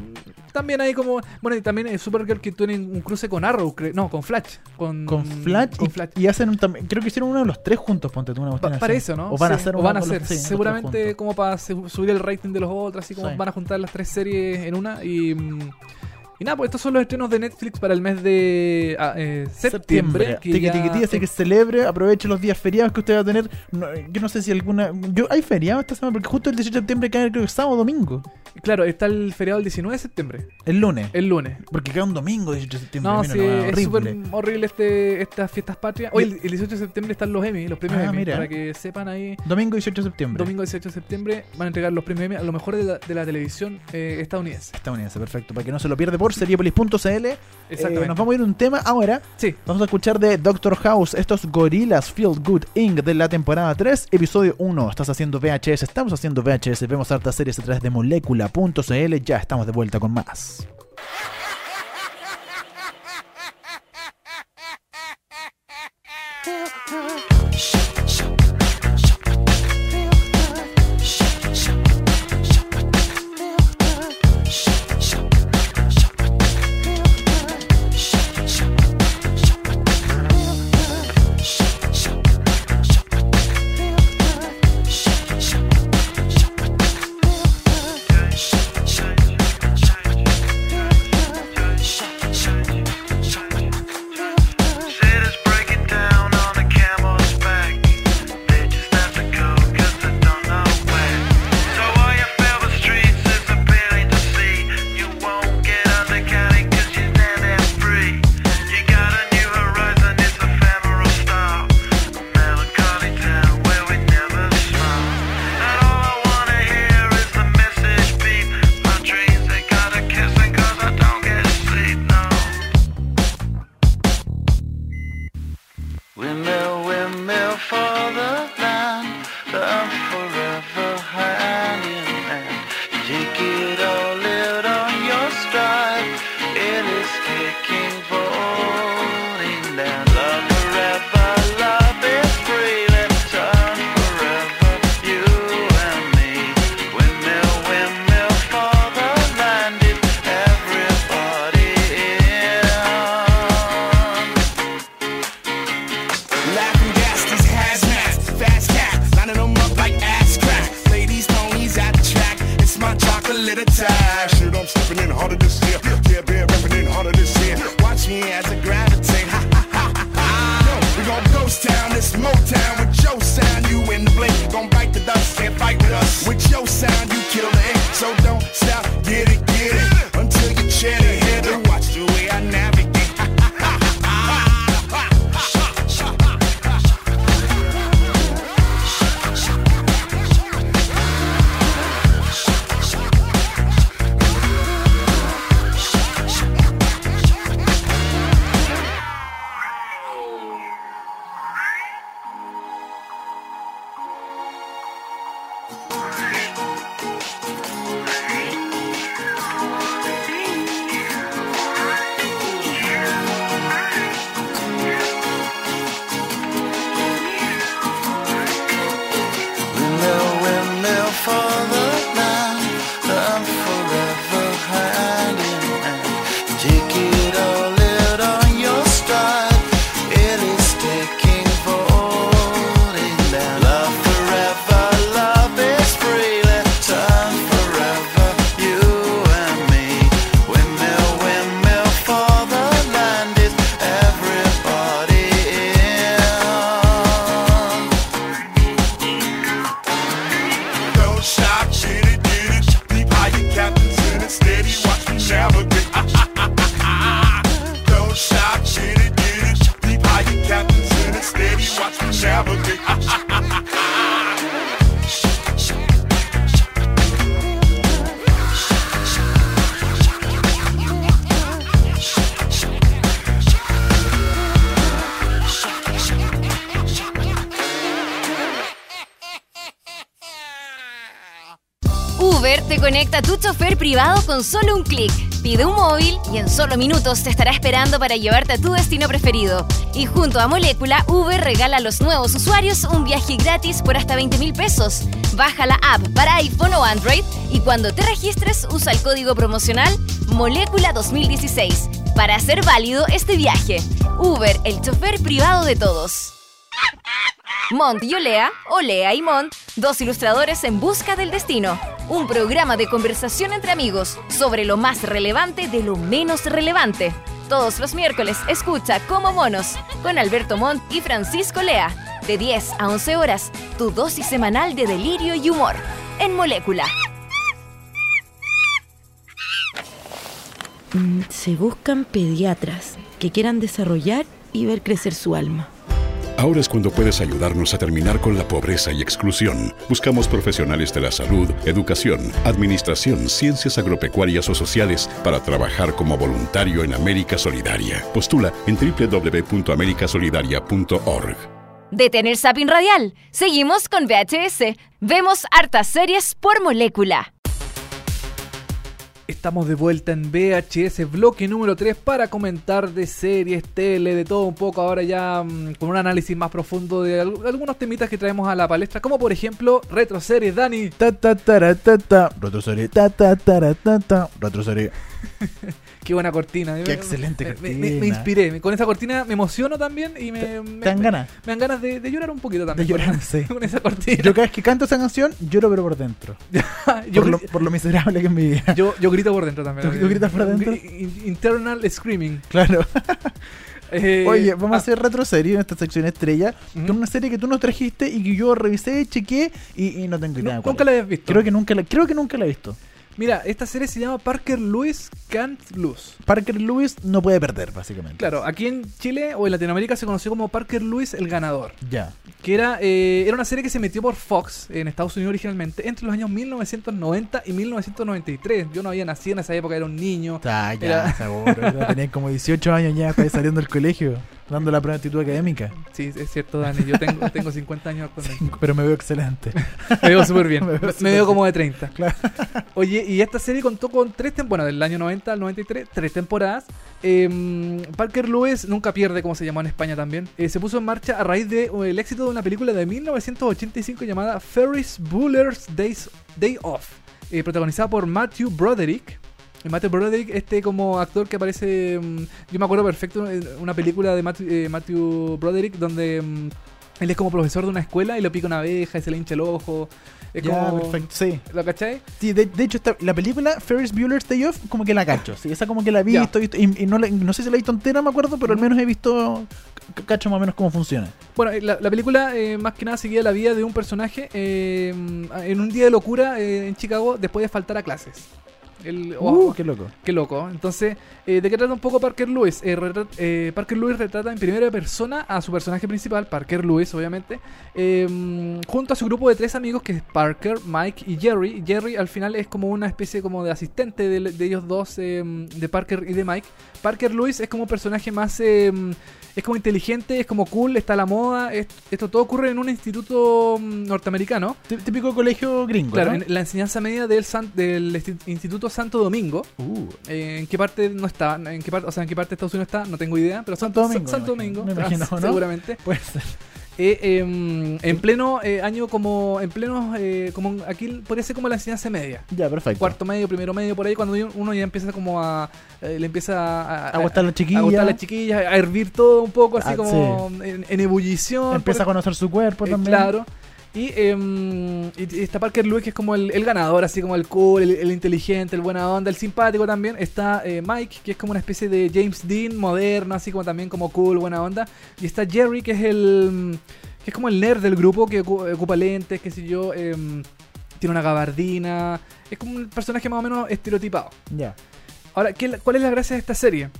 También hay como. Bueno, y también Supergirl que tiene un cruce con Arrow, no, con Flash. Con, Con Flash, con y, Flash. y hacen un creo que hicieron uno de los tres juntos, ponte tú una Pa- así. para eso, ¿no? O van a Sí, hacer o van a hacer. los- sí, seguramente como para subir el rating de los otros, así como Sí. van a juntar las tres series en una. Y, mm, y nada, pues estos son los estrenos de Netflix para el mes de ah, eh, septiembre. que Tiqui, ya- tiqui, así que celebre, aproveche los días feriados que usted va a tener. No, yo no sé si alguna. Yo, ¿Hay feriado esta semana? Porque justo el 18 de septiembre cae, creo que sábado o domingo. Claro, está el feriado el 19 de septiembre, El lunes. el lunes. Porque cae un domingo 18 de septiembre. No, sí, no, es súper horrible. este, estas fiestas patrias. Hoy, el, el 18 de septiembre están los Emmy, los premios Ah, Emmy. mira. Para que sepan ahí, Domingo 18 de septiembre. domingo 18 de septiembre van a entregar los premios Emmy a lo mejor de la, de la televisión eh, estadounidense. Estadounidense, perfecto. Para que no se lo pierde por seriepolis.cl. Exactamente. Eh, nos vamos a ir a un tema ahora. Sí, Vamos a escuchar de Doctor House, estos gorilas Feel Good Inc. de la temporada 3, episodio 1. Estás haciendo VHS, estamos haciendo VHS, vemos hartas series a través de molecula.cl. Ya estamos de vuelta con más. fight with us. With your sound, you kill the. So don't stop, get it. Con solo un clic. Pide un móvil y en solo minutos te estará esperando para llevarte a tu destino preferido. Y junto a Molécula, Uber regala a los nuevos usuarios un viaje gratis por hasta 20 mil pesos. Baja la app para iPhone o Android y cuando te registres usa el código promocional Molécula 2016 para hacer válido este viaje. Uber, el chofer privado de todos. Mont y Olea, Olea y Mont, dos ilustradores en busca del destino. Un programa de conversación entre amigos sobre lo más relevante de lo menos relevante. Todos los miércoles escucha Como Monos con Alberto Montt y Francisco Lea. De 10 a 11 horas, tu dosis semanal de delirio y humor. En Molécula. Mm, Se buscan pediatras que quieran desarrollar y ver crecer su alma. Ahora es cuando puedes ayudarnos a terminar con la pobreza y exclusión. Buscamos profesionales de la salud, educación, administración, ciencias agropecuarias o sociales para trabajar como voluntario en América Solidaria. Postula en www.americasolidaria.org. Detener Sapin Radial. Seguimos con VHS. Vemos hartas series por molécula. Estamos de vuelta en VHS, bloque número 3, para comentar de series, tele, de todo un poco. Ahora ya mm, con un análisis más profundo de al- algunos temitas que traemos a la palestra, como por ejemplo retroseries, Dani. Ta ta tara, ta ta, retroserie, ta ta tara, ta ta, retroserie. Qué buena cortina. Qué excelente Me- cortina. Me, me inspiré. Con esa cortina me emociono también y me, me- te dan me- ganas? Me dan ganas de, de llorar un poquito también. De llorar, con, sí. Con esa cortina. Yo cada vez que canto esa canción, lloro pero por dentro. yo, por, lo, por lo miserable que es mi vida. yo, yo grito por dentro también. ¿Tú- tú gritas por dentro? In- Internal screaming. Claro. Eh, Oye, vamos a ah, hacer retroserie en esta sección estrella. Con una serie que tú nos trajiste y que yo revisé, chequeé y, y no tengo idea. cuál Nunca la habías visto. Creo que nunca la, creo que nunca la he visto. Mira, esta serie se llama Parker Lewis Can't Lose. Parker Lewis no puede perder, básicamente. Claro, aquí en Chile o en Latinoamérica se conoció como Parker Lewis el ganador. Ya. Que era, eh, era una serie que se metió por Fox en Estados Unidos originalmente entre los años 1990 y 1993. Yo no había nacido en esa época, era un niño. Ya, ya, Era- seguro. Tenía como 18 años ya, estáis saliendo del colegio, dando la prueba de actitud académica. Sí, es cierto, Dani. Yo tengo, tengo 50 años actualmente. Pero me veo excelente. Me veo súper bien. Me veo me como de 30. Claro. Oye, y esta serie contó con tres temporadas, del año 90 al 93, tres temporadas. Eh, Parker Lewis nunca pierde, como se llamó en España también. Eh, se puso en marcha a raíz del el éxito de una película de 1985 llamada Ferris Bueller's Days, Day Off, eh, protagonizada por Matthew Broderick. Eh, Matthew Broderick, este como actor que aparece, mm, yo me acuerdo perfecto, en una película de Matthew, eh, Matthew Broderick donde mm, él es como profesor de una escuela y le pica una abeja y se le hincha el ojo. Es ya, como, perfecto. Sí. ¿Lo cachai? Sí, de, de hecho, esta- la película Ferris Bueller's Day Off, como que la cacho. Sí, esa como que la he visto, visto, y, y no, la- no sé si la he visto entera, me acuerdo, pero al menos he visto, cacho más o menos cómo funciona. Bueno, eh, la, la película eh, más que nada seguía la vida de un personaje eh, en un día de locura eh, en Chicago después de faltar a clases. El, Uh, o- qué loco. qué loco. Entonces, eh, ¿de qué trata un poco Parker Lewis? Eh, eh, Parker Lewis retrata en primera persona a su personaje principal, Parker Lewis, obviamente, eh, junto a su grupo de tres amigos que es Parker, Mike y Jerry. Jerry al final es como una especie como de asistente de, de ellos dos, eh, de Parker y de Mike. Parker Lewis es como un personaje más... es como inteligente, es como cool, está a la moda. es- esto todo ocurre en un instituto mm, norteamericano. Tí- Típico colegio gringo, Claro, ¿no? en la enseñanza media del, San- del Insti- Instituto Santo Domingo. Uh, Eh, ¿En qué parte no está? ¿En qué parte, o sea, en qué parte de Estados Unidos está? No tengo idea, pero Santo San- Domingo, Santo me imagino. Domingo, Me imagino, ¿no? seguramente. puede ser. Eh, em, en pleno eh, año como en pleno eh, como aquí podría ser como la enseñanza media. Ya, perfecto. Cuarto medio, primero medio, por ahí cuando uno ya empieza como a eh, le empieza a, A gustar la chiquilla. a gustar las chiquillas, a hervir todo un poco así Ah, como en, en ebullición. Empieza a conocer su cuerpo también. Claro. Y, y- y está Parker Lewis, que es como el, el ganador, así como el cool, el, el inteligente, el buena onda, el simpático también. Está eh, Mike, que es como una especie de James Dean moderno, así como también como cool, buena onda. Y está Jerry, que es el que es como el nerd del grupo, que ocu- ocupa lentes, qué sé yo, em, tiene una gabardina. Es como un personaje más o menos estereotipado. Ya. Ahora, ¿qué, es la- ¿cuál es la gracia de esta serie?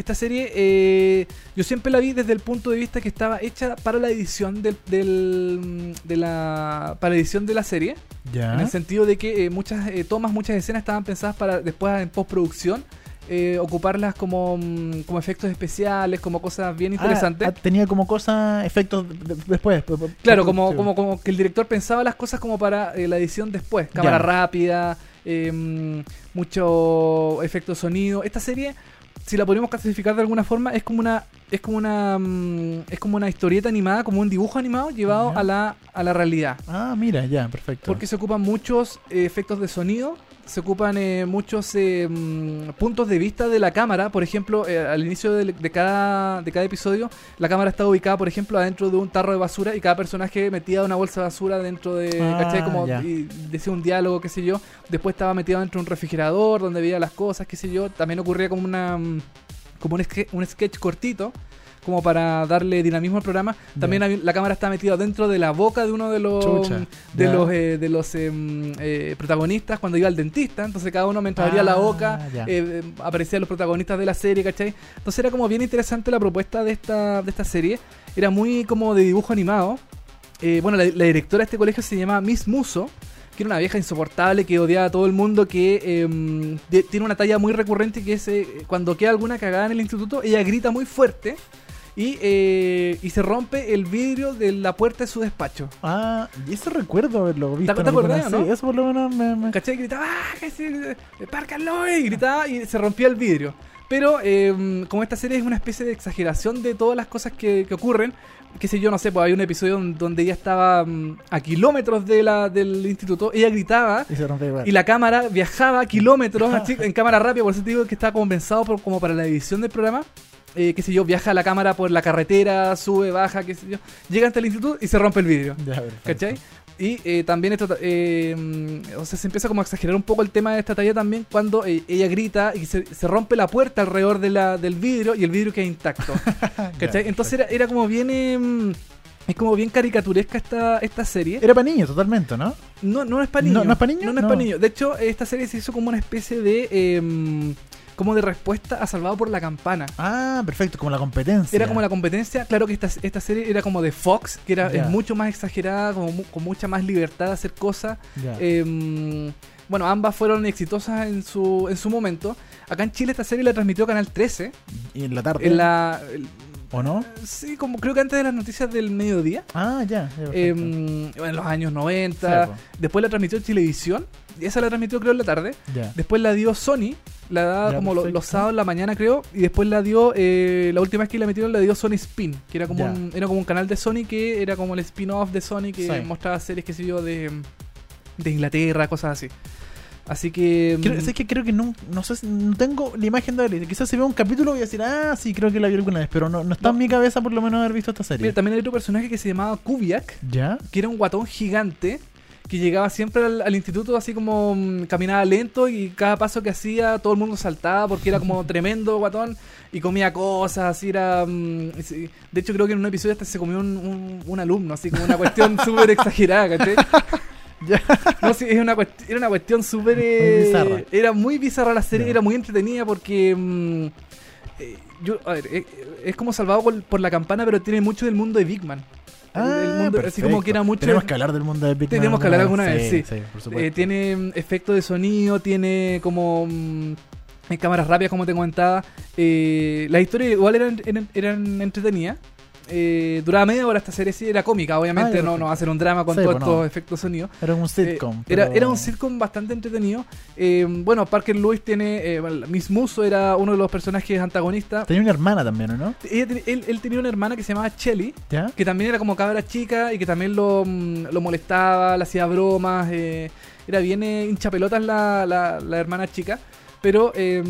Esta serie eh, yo siempre la vi desde el punto de vista que estaba hecha para la edición del, del- de la para la edición de la serie, Ya. en el sentido de que eh, muchas eh, tomas, muchas escenas estaban pensadas para después en postproducción eh, ocuparlas como, mm, como efectos especiales, como cosas bien interesantes. Ah, ah, tenía como cosas, efectos de- de- después. Claro, como, como, como que el director pensaba las cosas como para eh, la edición después, cámara Ya. rápida, eh, mucho efecto sonido. Esta serie, si la podemos clasificar de alguna forma, es como una es como una mm, es como una historieta animada, como un dibujo animado llevado a la a la realidad. Ah, mira, ya, perfecto. Porque se ocupan muchos eh, efectos de sonido, se ocupan eh, muchos eh, mm, puntos de vista de la cámara. Por ejemplo, eh, al inicio de, cada, de cada episodio, la cámara está ubicada, por ejemplo, adentro de un tarro de basura y cada personaje metía una bolsa de basura dentro de. Ah, ¿Cachai? Como y decía un diálogo, qué sé yo. Después estaba metido dentro de un refrigerador donde veía las cosas, qué sé yo. También ocurría como una. mm, como un, un sketch cortito. Como para darle dinamismo al programa. También la cámara está metida dentro de la boca de uno de los Chucha, de los eh, de los em, eh, protagonistas cuando iba al dentista. Entonces cada uno mientras abría Ah, la boca ya. eh, eh, aparecían los protagonistas de la serie, ¿cachai? Entonces era como bien interesante la propuesta de esta, de esta serie. Era muy como de dibujo animado. Eh, bueno, la, la directora de este colegio se llama Miss Muso. Que era una vieja insoportable que odiaba a todo el mundo, que em, de- tiene una talla muy recurrente que es eh, cuando queda alguna cagada en el instituto, ella grita muy fuerte y, eh, y se rompe el vidrio de la puerta de su despacho. Ah, y eso recuerdo haberlo visto. ¿Te acordás, no? Sí, eso por lo menos me... me- ¿Cachai? Gritaba, ¡ah! ¡Párcalo! Y gritaba y se rompía el vidrio. Pero eh, como esta serie es una especie de exageración de todas las cosas que, que ocurren, qué sé yo, no sé, pues hay un episodio don- donde ella estaba mm, a kilómetros de la, del instituto, ella gritaba Y se y la cámara viajaba kilómetros así, en cámara rápida, por eso te digo que estaba como pensado por, como para la edición del programa. Eh, qué sé yo, viaja la cámara por la carretera, sube, baja, qué sé yo, llega hasta el instituto y se rompe el vidrio. Ya. ¿Cachai? Y eh, también esto, eh, mm, o sea, se empieza como a exagerar un poco el tema de esta talla también cuando eh, ella grita y se, se rompe la puerta alrededor de la, del vidrio y el vidrio queda intacto. ¿Cachai? Entonces era, era como bien... eh, es como bien caricaturesca esta, esta serie. Era para niños totalmente, ¿no? No, no es para niños. ¿No- no es pa' niños? No, no es para niños. De hecho, esta serie se hizo como una especie de... como de respuesta a Salvado por la Campana. Ah, perfecto, como la competencia. Era como la competencia, claro que esta, esta serie era como de Fox, que era es mucho más exagerada, como con mucha más libertad de hacer cosas. Eh, bueno, ambas fueron exitosas en su, en su momento. Acá en Chile esta serie la transmitió Canal 13. y en la tarde. En la, el- ¿O no? sí, como creo que antes de las noticias del mediodía. Ah, ya. eh, en los años 90. Sí, po. Después la transmitió Televisión. Y esa la transmitió creo en la tarde. ya. Después la dio Sony. La daba Ya, como lo- los sábados en la mañana creo. Y después la dio, eh, la última vez que la metieron la dio Sony Spin. Que era como, Ya. un, era como un canal de Sony que era como el spin-off de Sony que Sí. mostraba series, qué sé yo, de, de Inglaterra, cosas así. Así que... Creo, mm, sé que creo que no, no sé, no tengo la imagen de él. Quizás si veo un capítulo voy a decir, ah, sí, creo que la vi alguna vez, pero no, no está No. en mi cabeza por lo menos haber visto esta serie. mira, también hay otro personaje que se llamaba Kubiak. ¿Ya? que era un guatón gigante que llegaba siempre al, al instituto así como mm, caminaba lento y cada paso que hacía todo el mundo saltaba porque era como tremendo guatón y comía cosas, así era... mm. De hecho creo que en un episodio hasta se comió un, un- un alumno, así como una cuestión súper exagerada, ¿cachai? Ya. No, sí, es una era una cuestión súper... eh. Era muy bizarra la serie, era muy entretenida porque... mm, eh, yo, a ver, eh, es como salvado por, por la campana, pero tiene mucho del mundo de Big Man. El- el Ah, mundo- así como que era mucho... Tenemos que hablar del mundo de Big Man Tenemos que hablar alguna vez, sí. por supuesto. Eh, tiene mm, efecto de sonido, tiene como mm, eh, cámaras rápidas, como te comentaba. Eh, las historias igual eran, eran, eran entretenidas. Eh, duraba media hora esta serie, sí, era cómica, obviamente, Ah, ya, no, no va a ser un drama con Sí, todos pues, estos no. efectos de sonido. Era un Eh, sitcom. era, pero- era un sitcom bastante entretenido. Eh, bueno, Parker Lewis tiene. eh, Miss Muso era uno de los personajes antagonistas. Tenía una hermana también, ¿o no? Ten- él, él tenía una hermana que se llamaba Shelly, ¿Ya? que también era como cabra chica y que también lo, mm, lo molestaba, le hacía bromas. eh, era bien eh, hincha pelotas la, la, la hermana chica. Pero, eh,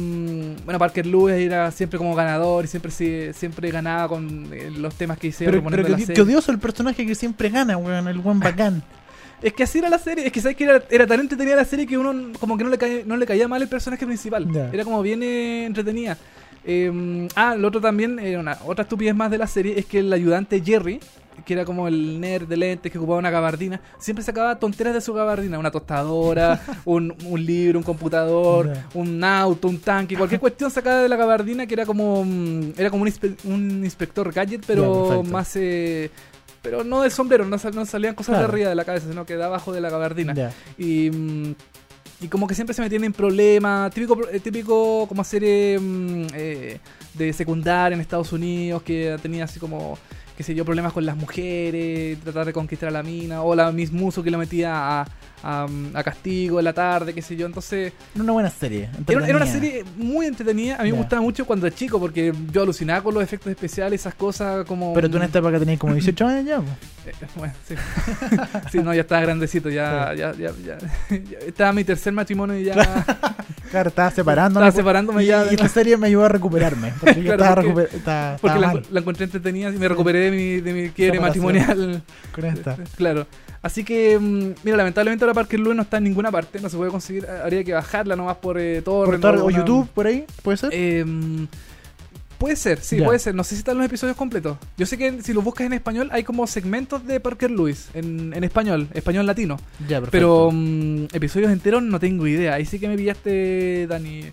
bueno, Parker Lewis era siempre como ganador y siempre siempre ganaba con eh, los temas que iba Pero, pero que, la que odioso el personaje que siempre gana, weón, el buen bacán. Es que así era la serie, es que sabes que era, era tan entretenida la serie que uno como que no le, cae- no le caía mal el personaje principal. Era como bien eh, entretenida. Eh, ah, lo otro también, eh, una, otra estupidez más de la serie es que el ayudante Jerry, que era como el nerd de lentes que ocupaba una gabardina, siempre sacaba tonteras de su gabardina, una tostadora, un, un libro, un computador, un auto, un tanque, cualquier cuestión sacada de la gabardina que era como mm, era como un, inspe- un inspector gadget, pero más eh, pero no del sombrero, no, sal- no salían cosas Claro. de arriba de la cabeza, sino que de abajo de la gabardina. Y, mm, y como que siempre se metían en problemas, típico, eh, típico como serie mm, eh, de secundaria en Estados Unidos, que tenía así como qué sé yo, problemas con las mujeres, tratar de conquistar a la mina, o la Miss Muso que lo metía a, a, a castigo en la tarde, qué sé yo. Entonces, Era una buena serie. era, era una serie muy entretenida. A mí me gustaba mucho cuando era chico, porque yo alucinaba con los efectos especiales, esas cosas como. Pero tú en esta época tenías como 18 años ya. Eh, bueno, sí. sí, no, ya estaba grandecito, ya, ya, ya, ya, ya Estaba mi tercer matrimonio y ya. Claro, estaba separándome. Estaba po. separándome y, ya y esta serie me ayudó a recuperarme. Porque yo Claro, estaba, porque- recuper- estaba- Porque estaba la, la encontré entretenida y me recuperé de mi, de mi quiebre matrimonial. con esta. Claro. Así que, mm, mira, lamentablemente ahora Parker Lewis no está en ninguna parte, no se puede conseguir, habría que bajarla nomás por eh, Por torrent tor- o alguna- YouTube, por ahí, ¿puede ser? Eh, mm, puede ser, sí, Ya. puede ser. No sé si están los episodios completos. Yo sé que si los buscas en español hay como segmentos de Parker Lewis en, en español, español latino. ya, perfecto. Pero mm, episodios enteros no tengo idea. Ahí sí que me pillaste, Dani.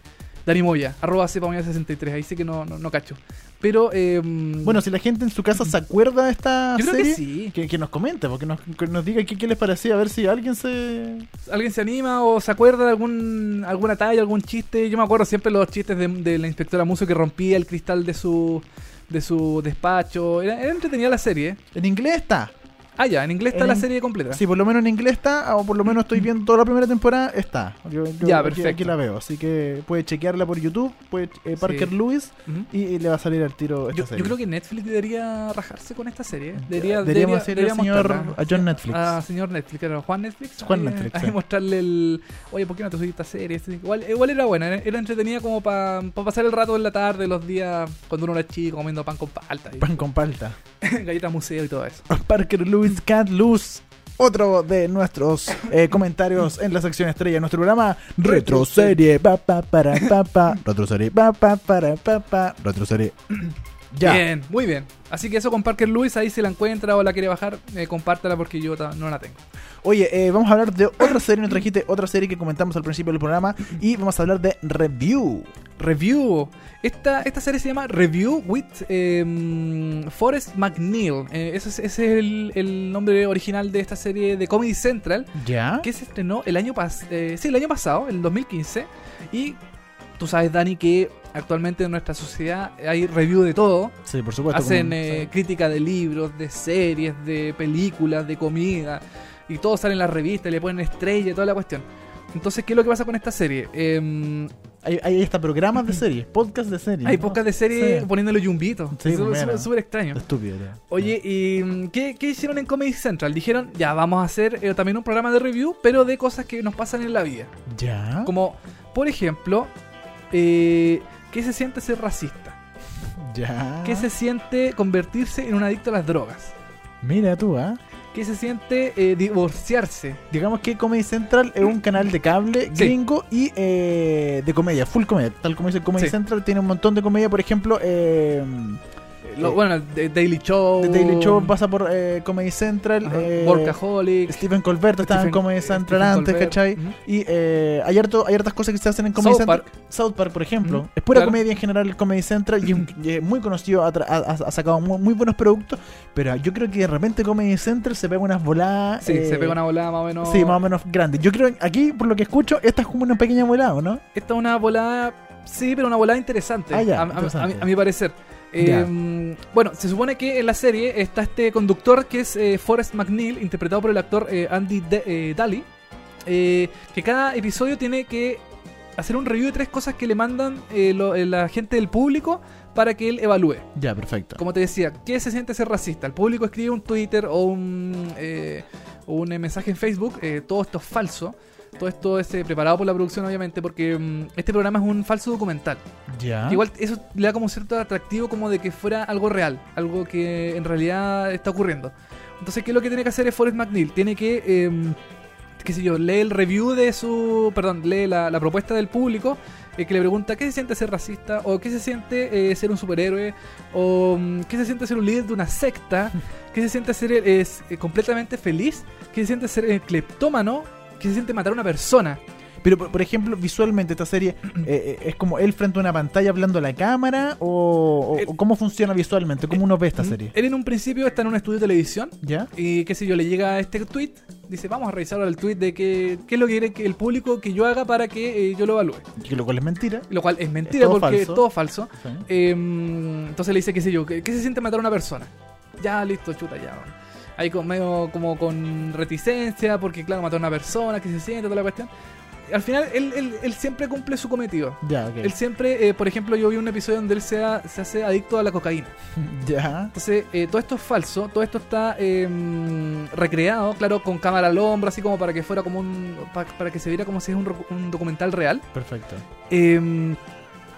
Dani Moya, arroba cepamoya63. Ahí sí que no, no, no cacho. Pero, eh, Bueno, si la gente en su casa se acuerda de esta yo creo serie, que sí. que, que nos comente, porque nos, que nos diga qué, qué les parecía, a ver si alguien se... ¿Alguien se anima o se acuerda de algún, alguna talla, algún chiste? Yo me acuerdo siempre los chistes de, de la inspectora Muso que rompía el cristal de su de su despacho. Era, era entretenida la serie. En inglés está. Ah, ya, en inglés está En- la serie completa. Sí, por lo menos en inglés está, o por lo menos estoy viendo toda la primera temporada, está. Yo, yo Ya, perfecto. Aquí la veo, así que puede chequearla por YouTube, puede eh, Parker Sí. Lewis y, y le va a salir al tiro esta Yo, serie. yo creo que Netflix debería rajarse con esta serie. Debería, Deberíamos debería, debería señor- a John Netflix. A señor Netflix, claro, Juan Netflix. Juan Netflix, Ahí sí. mostrarle el. Oye, ¿por qué no te subiste esta serie? Este- Igual, igual era buena, era, entretenida como para pasar el rato en la tarde, los días cuando uno era chico, comiendo pan con palta. y- Pan con palta. galletas museo y todo eso. Parker Lewis Cat Luz. Otro de nuestros eh, comentarios en la sección estrella de nuestro programa Retroserie pa pa para pa pa Retroserie pa pa para pa pa Retroserie Ya Bien, muy bien. Así que eso con Parker Lewis, ahí si la encuentra o la quiere bajar, eh, compártela porque yo no la tengo. Oye, eh, vamos a hablar de otra serie, nos trajiste otra serie que comentamos al principio del programa Y vamos a hablar de Review Review. Esta, esta serie se llama Review with eh, Forrest McNeil. Eh, ese es, ese es el, el nombre original de esta serie de Comedy Central. ¿Ya? que se estrenó el año pasado, sí, el año pasado, el 2015, y tú sabes, Dani, que actualmente en nuestra sociedad hay review de todo, Sí, por supuesto hacen como- eh, crítica de libros, de series, de películas, de comida, y todo sale en las revistas, le ponen estrella y toda la cuestión. Entonces, ¿qué es lo que pasa con esta serie? Em, Hay, hay hasta programas de series, podcast de series hay ¿no? pocas de serie Sí. poniéndole yumbito. Sí, Es súper- mira. súper extraño. Estúpido ya. Oye, ¿y qué, qué hicieron en Comedy Central? Dijeron, ya, vamos a hacer eh, también un programa de review, pero de cosas que nos pasan en la vida. ¿Ya? Como, por ejemplo, eh, ¿qué se siente ser racista? ¿Ya? ¿Qué se siente convertirse en un adicto a las drogas? Mira tú, ¿ah? ¿Qué se siente eh, divorciarse? Digamos que Comedy Central es un canal de cable Sí. gringo y eh, de comedia, full comedia. Tal como dice Comedy Sí. Central, tiene un montón de comedia. Por ejemplo, eh, Lo- Eh, bueno, The Daily Show. The Daily Show pasa por eh, Comedy Central. eh, Workaholic. Stephen Colbert estaba en Comedy eh, Central antes, Colbert, ¿cachai? ujú. Y eh, hay, harto, hay hartas cosas que se hacen en Comedy South Central. Park. South Park, por ejemplo. Ujú, Es pura claro. comedia en general el Comedy Central y, es un- y es muy conocido, ha, ha- ha sacado muy, muy buenos productos. Pero yo creo que de repente Comedy Central se pega unas voladas. Sí, eh, se pega una volada más o menos. Sí, más o menos grande. Yo creo que aquí, por lo que escucho, esta es como una pequeña volada, ¿o ¿no? Esta es una volada, sí, pero una volada interesante. Ah, ya, a, a- interesante. a mi, a mi parecer. Eh, bueno, se supone que en la serie está este conductor que es eh, Forrest McNeil, interpretado por el actor eh, Andy De- eh, Daly, que cada episodio tiene que hacer un review de tres cosas que le mandan lo- la gente del público para que él evalúe. Ya, perfecto. Como te decía, ¿qué se siente ser racista? El público escribe un Twitter o un, un mensaje en Facebook, todo esto es falso. Todo esto es eh, preparado por la producción, obviamente, porque mm, este programa es un falso documental. Ya. Que Igual eso le da como cierto atractivo como de que fuera algo real, algo que en realidad está ocurriendo. Entonces, ¿qué es lo que tiene que hacer es Forrest McNeil? Tiene que, eh, qué sé yo, lee el review de su, perdón, lee la, la propuesta del público eh, que le pregunta qué se siente ser racista, o qué se siente eh, ser un superhéroe, o mm, qué se siente ser un líder de una secta, qué se siente ser es, completamente feliz, qué se siente ser cleptómano, qué se siente matar a una persona. Pero, por, por ejemplo, visualmente esta serie eh, eh, es como él frente a una pantalla hablando a la cámara o, o- Eh, cómo funciona visualmente, cómo uno ve esta Mm, serie. Él en un principio está en un estudio de televisión ¿Ya? Y qué sé yo, le llega este tweet, dice, vamos a revisar ahora el tweet de que, qué es lo que quiere que el público que yo haga para que eh, yo lo evalúe. Que lo cual es mentira. Lo cual es mentira porque falso. es todo falso. Sí. Eh, entonces le dice, qué sé yo, ¿qué, qué se siente matar a una persona? ya listo, chuta, ya. Ahí con, medio como con reticencia, porque claro, mató a una persona, que se siente, toda la cuestión. Al final, él, él, él siempre cumple su cometido. Ya, ok. Él siempre, eh, por ejemplo, yo vi un episodio donde él se, ha- se hace adicto a la cocaína. Ya. Entonces, eh, todo esto es falso, todo esto está eh, recreado, claro, con cámara al hombro, así como para que fuera como un. pa- para que se viera como si es un, un documental real. Perfecto. Eh,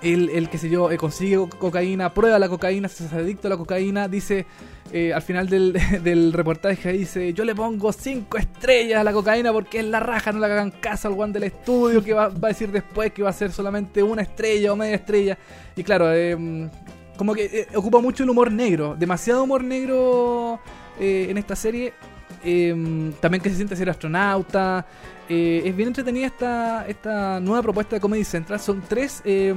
el, el, qué sé yo, eh, consigue co- cocaína, prueba la cocaína, se hace adicto a la cocaína, dice. eh, al final del, del reportaje dice, yo le pongo cinco estrellas a la cocaína porque es la raja, no le hagan caso al one del estudio que va, va a decir después que va a ser solamente una estrella o media estrella. Y claro, eh, como que eh, ocupa mucho el humor negro, demasiado humor negro en esta serie. Eh, también que se siente ser astronauta. Eh, es bien entretenida esta, esta nueva propuesta de Comedy Central. Son tres. eh,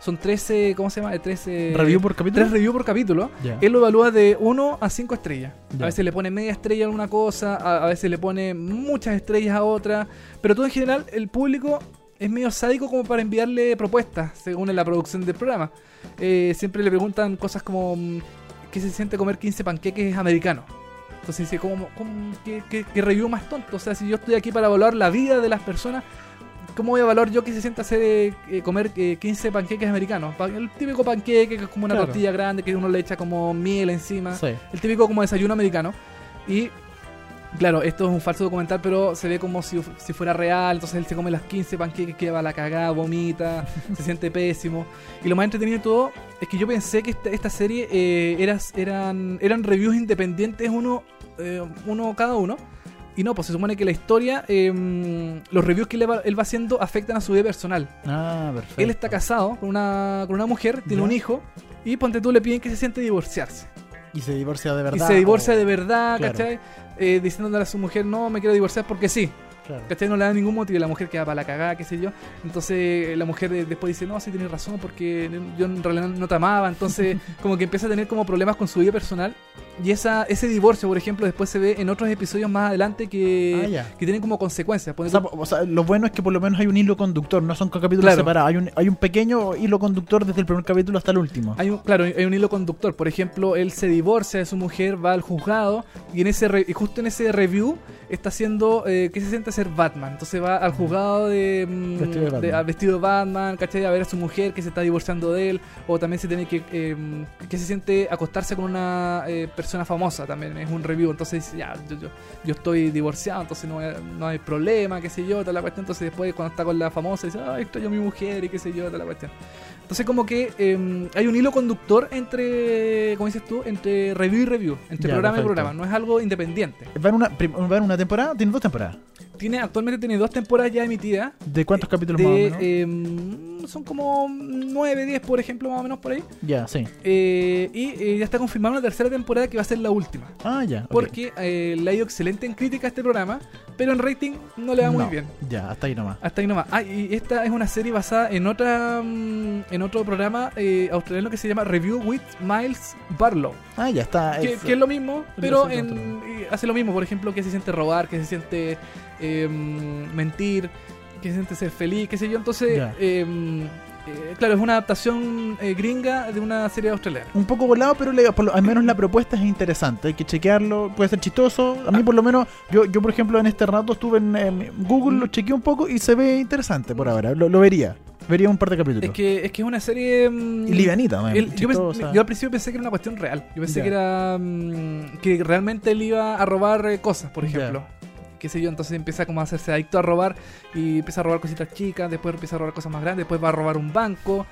son 13, ¿cómo se llama? 13 ¿Review por capítulo? Tres reviews por capítulo. Él lo evalúa de 1 a 5 estrellas. A veces le pone media estrella a alguna cosa, a, a veces le pone muchas estrellas a otra. Pero todo en general, el público es medio sádico como para enviarle propuestas, según en la producción del programa. Eh, siempre le preguntan cosas como mm, ¿qué se siente comer 15 panqueques americanos? Entonces dice, ¿cómo, cómo- qué, qué- qué review más tonto? O sea, si yo estoy aquí para evaluar la vida de las personas, ¿cómo voy a evaluar yo que se sienta hacer eh, comer eh, 15 panqueques americanos? El típico panqueque que es como una Claro. tortilla grande que uno le echa como miel encima. Sí. El típico como desayuno americano. Y claro, esto es un falso documental, pero se ve como si, si fuera real. Entonces él se come las 15 panqueques, queda la cagada, vomita, se siente pésimo. Y lo más entretenido de todo es que yo pensé que esta, esta serie eh, era- eran, eran reviews independientes, uno, eh, uno cada uno. Y no, pues se supone que la historia, eh, los reviews que él va, él va haciendo afectan a su vida personal. Ah, perfecto. Él está casado con una, con una mujer, tiene Ya. un hijo, y ponte tú le piden que se siente divorciarse. Y se divorcia de verdad. Y se divorcia o- de verdad, Claro. ¿cachai? Eh, diciéndole a su mujer, no, me quiero divorciar porque sí. Claro. ¿Cachai? No le da ningún motivo y la mujer queda para la cagada, qué sé yo. Entonces eh, la mujer eh, después dice, no, sí tienes razón porque yo en realidad no te amaba. Entonces como que empieza a tener como problemas con su vida personal. Y esa, ese divorcio, por ejemplo, después se ve en otros episodios más adelante que, Ah, que tienen como consecuencias. O sea, o lo bueno es que por lo menos hay un hilo conductor, no son capítulos Claro. separados. Hay un, hay un pequeño hilo conductor desde el primer capítulo hasta el último. Hay un, claro, hay un hilo conductor. Por ejemplo, él se divorcia de su mujer, va al juzgado y en ese re- justo en ese review está haciendo eh, que se siente ser Batman. Entonces va al juzgado de, mm, Vestido de Batman. a- vestido de Batman, ¿cachai? A ver a su mujer que se está divorciando de él. O también se tiene que eh, que se siente acostarse con una eh, persona famosa también. Es un review. Entonces dice, ya, yo, yo, yo estoy divorciado, entonces no, hay- no hay problema, qué sé yo, toda la cuestión. Entonces después cuando está con la famosa dice, ay, extraño a mi mujer y qué sé yo, toda la cuestión. Entonces como que eh, hay un hilo conductor entre, como dices tú, entre review y review, entre Ya, programa perfecto. y programa, no es algo independiente. ¿Va en, una, va en una temporada? ¿Tiene dos temporadas? Tiene, actualmente tiene dos temporadas ya emitidas. ¿De cuántos capítulos de, más o menos? eh, son como 9, 10 por ejemplo, más o menos por ahí. ya, sí. Eh, y eh, ya está confirmada una tercera temporada que va a ser la última. Ah, ya. Porque eh, le ha ido excelente en crítica a este programa, pero en rating no le va muy bien. Ya, hasta ahí nomás. Hasta ahí nomás. Ah, y esta es una serie basada en otra mm, en otro programa eh, australiano que se llama Review with Miles Barlow. Ah, ya está. Que, es- que es lo mismo, pero en, hace lo mismo. Por ejemplo, que se siente robar, que se siente mm, mentir, que siente ser feliz, qué sé yo. Entonces, Ya. eh, claro, es una adaptación eh, gringa de una serie australiana. un poco volado, pero le- por lo- al menos la propuesta es interesante. Hay que chequearlo, puede ser chistoso. A mí, Ah. por lo menos, yo, yo por ejemplo, en este rato estuve en, en Google, Mm. lo chequeé un poco y se ve interesante por ahora. Lo, lo vería. Vería un par de capítulos. Es que, es que es una serie. Y livianita, man, Él- yo, pens- yo al principio pensé que era una cuestión real. Yo pensé que era. mm, que realmente él iba a robar eh, cosas, por ejemplo. Qué sé yo, entonces empieza como a hacerse adicto a robar y empieza a robar cositas chicas, después empieza a robar cosas más grandes, después va a robar un banco.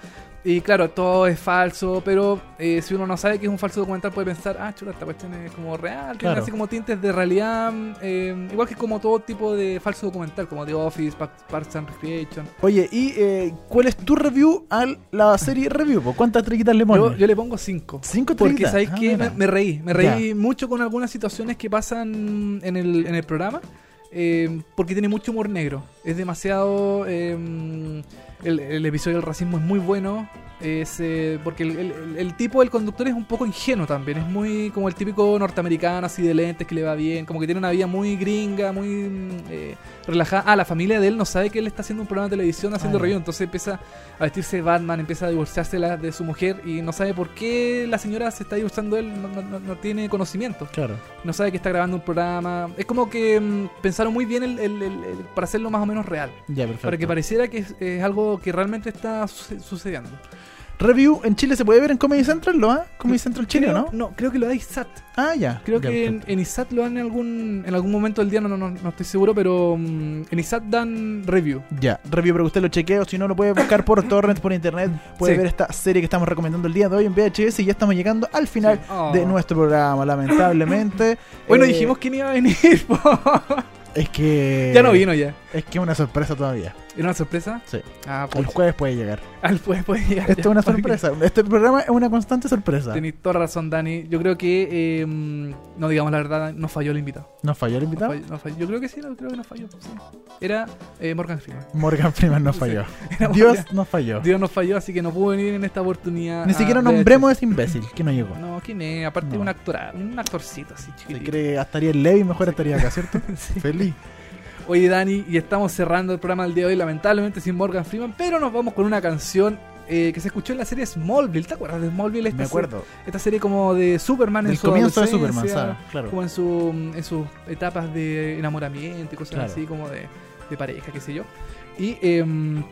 Y claro, todo es falso, pero eh, si uno no sabe que es un falso documental puede pensar, ah, chuta, esta cuestión es como real, tiene Claro. así como tintes de realidad, eh, igual que como todo tipo de falso documental, como The Office, Park- Parks and Recreation. Oye, ¿y eh, cuál es tu review a la serie Review? ¿Cuántas estrellitas le pones? Yo, yo le pongo 5. ¿Cinco Porque estrellitas? sabéis Ah, que me, me reí, me reí mucho con algunas situaciones que pasan en el, en el programa, eh, porque tiene mucho humor negro. Es demasiado. eh, el, el episodio del racismo es muy bueno. Es, eh, porque el, el- el tipo del conductor es un poco ingenuo también. Es muy como el típico norteamericano, así de lentes, que le va bien. Como que tiene una vida muy gringa, muy mm, eh, relajada. Ah, la familia de él no sabe que él está haciendo un programa de televisión haciendo Ah, review. Entonces empieza a vestirse Batman, empieza a divorciarse la- de su mujer y no sabe por qué la señora se está divorciando de él. No, no- tiene conocimiento Claro. no sabe que está grabando un programa. Es como que mm, pensaron muy bien el- el- el- el- para hacerlo más o menos real. Ya, perfecto. Para que pareciera que es, es algo que realmente está suce- sucediendo. Review en Chile se puede ver en Comedy Central, ¿lo ha? Comedy Central Chile, creo, ¿no? No, creo que lo da ISAT. Ah, ya. Creo Ya, que en, en ISAT lo dan en algún, en algún momento del día, no, no, no, no estoy seguro, pero mm, en ISAT dan review. Ya, review para que usted lo chequee o si no lo puede buscar por torrent, por internet. Puede Sí. ver esta serie que estamos recomendando el día de hoy en VHS y ya estamos llegando al final Sí. Oh. de nuestro programa, lamentablemente. Bueno, Eh, dijimos quién iba a venir. Es que... ya no vino ya. Es que es una sorpresa todavía. ¿Era una sorpresa? Sí. Ah, El pues. jueves puede llegar. Al puede, puede llegar. Esto es una sorpresa. Este programa es una constante sorpresa. Tenéis toda razón, Dani. Yo creo que, eh, no digamos la verdad, nos falló el invitado. ¿Nos falló el Nos invitado? falló- nos falló. Yo creo que sí, no, creo que nos falló. sí. Era eh, Morgan Freeman. Morgan Freeman nos falló. Dios nos falló. Dios nos falló, así que no pudo venir en esta oportunidad. Ni siquiera VHS. nombremos a ese imbécil que no llegó. No, ¿quién es? Aparte, No. un actor, un actorcito así chiquitito. cree estaría el Levi, mejor estaría acá, ¿cierto? Feliz. Oye, Dani, y estamos cerrando el programa del día de hoy, lamentablemente sin Morgan Freeman, pero nos vamos con una canción eh, que se escuchó en la serie Smallville. ¿Te acuerdas de Smallville? Esta Me acuerdo. Esta serie como de Superman en su comienzo de Superman, ¿sabes? Claro. Como en, su, en sus etapas de enamoramiento y cosas Claro. así, como de, de pareja, qué sé yo. Y em,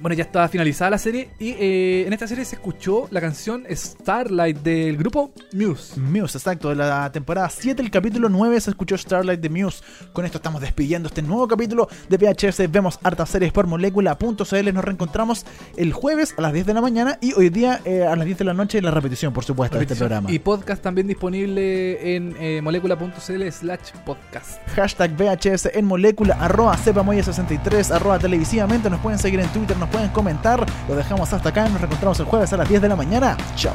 bueno, ya estaba finalizada la serie. Y eh, en esta serie se escuchó la canción Starlight del grupo Muse. Muse, exacto, de la temporada 7, el capítulo 9 se escuchó Starlight de Muse. Con esto estamos despidiendo este nuevo capítulo de VHS. Vemos hartas series por molécula.cl. Nos reencontramos el jueves a las 10 de la mañana y hoy día eh, a las 10 de la noche la repetición, por supuesto, de este programa. Y podcast también disponible en eh, molecula.cl slash podcast. Hashtag VHS en molécula, arroba cepamoya63, arroba televisivamente. Nos pueden seguir en Twitter, nos pueden comentar. Lo dejamos hasta acá. Nos reencontramos el jueves a las 10 de la mañana. Chao.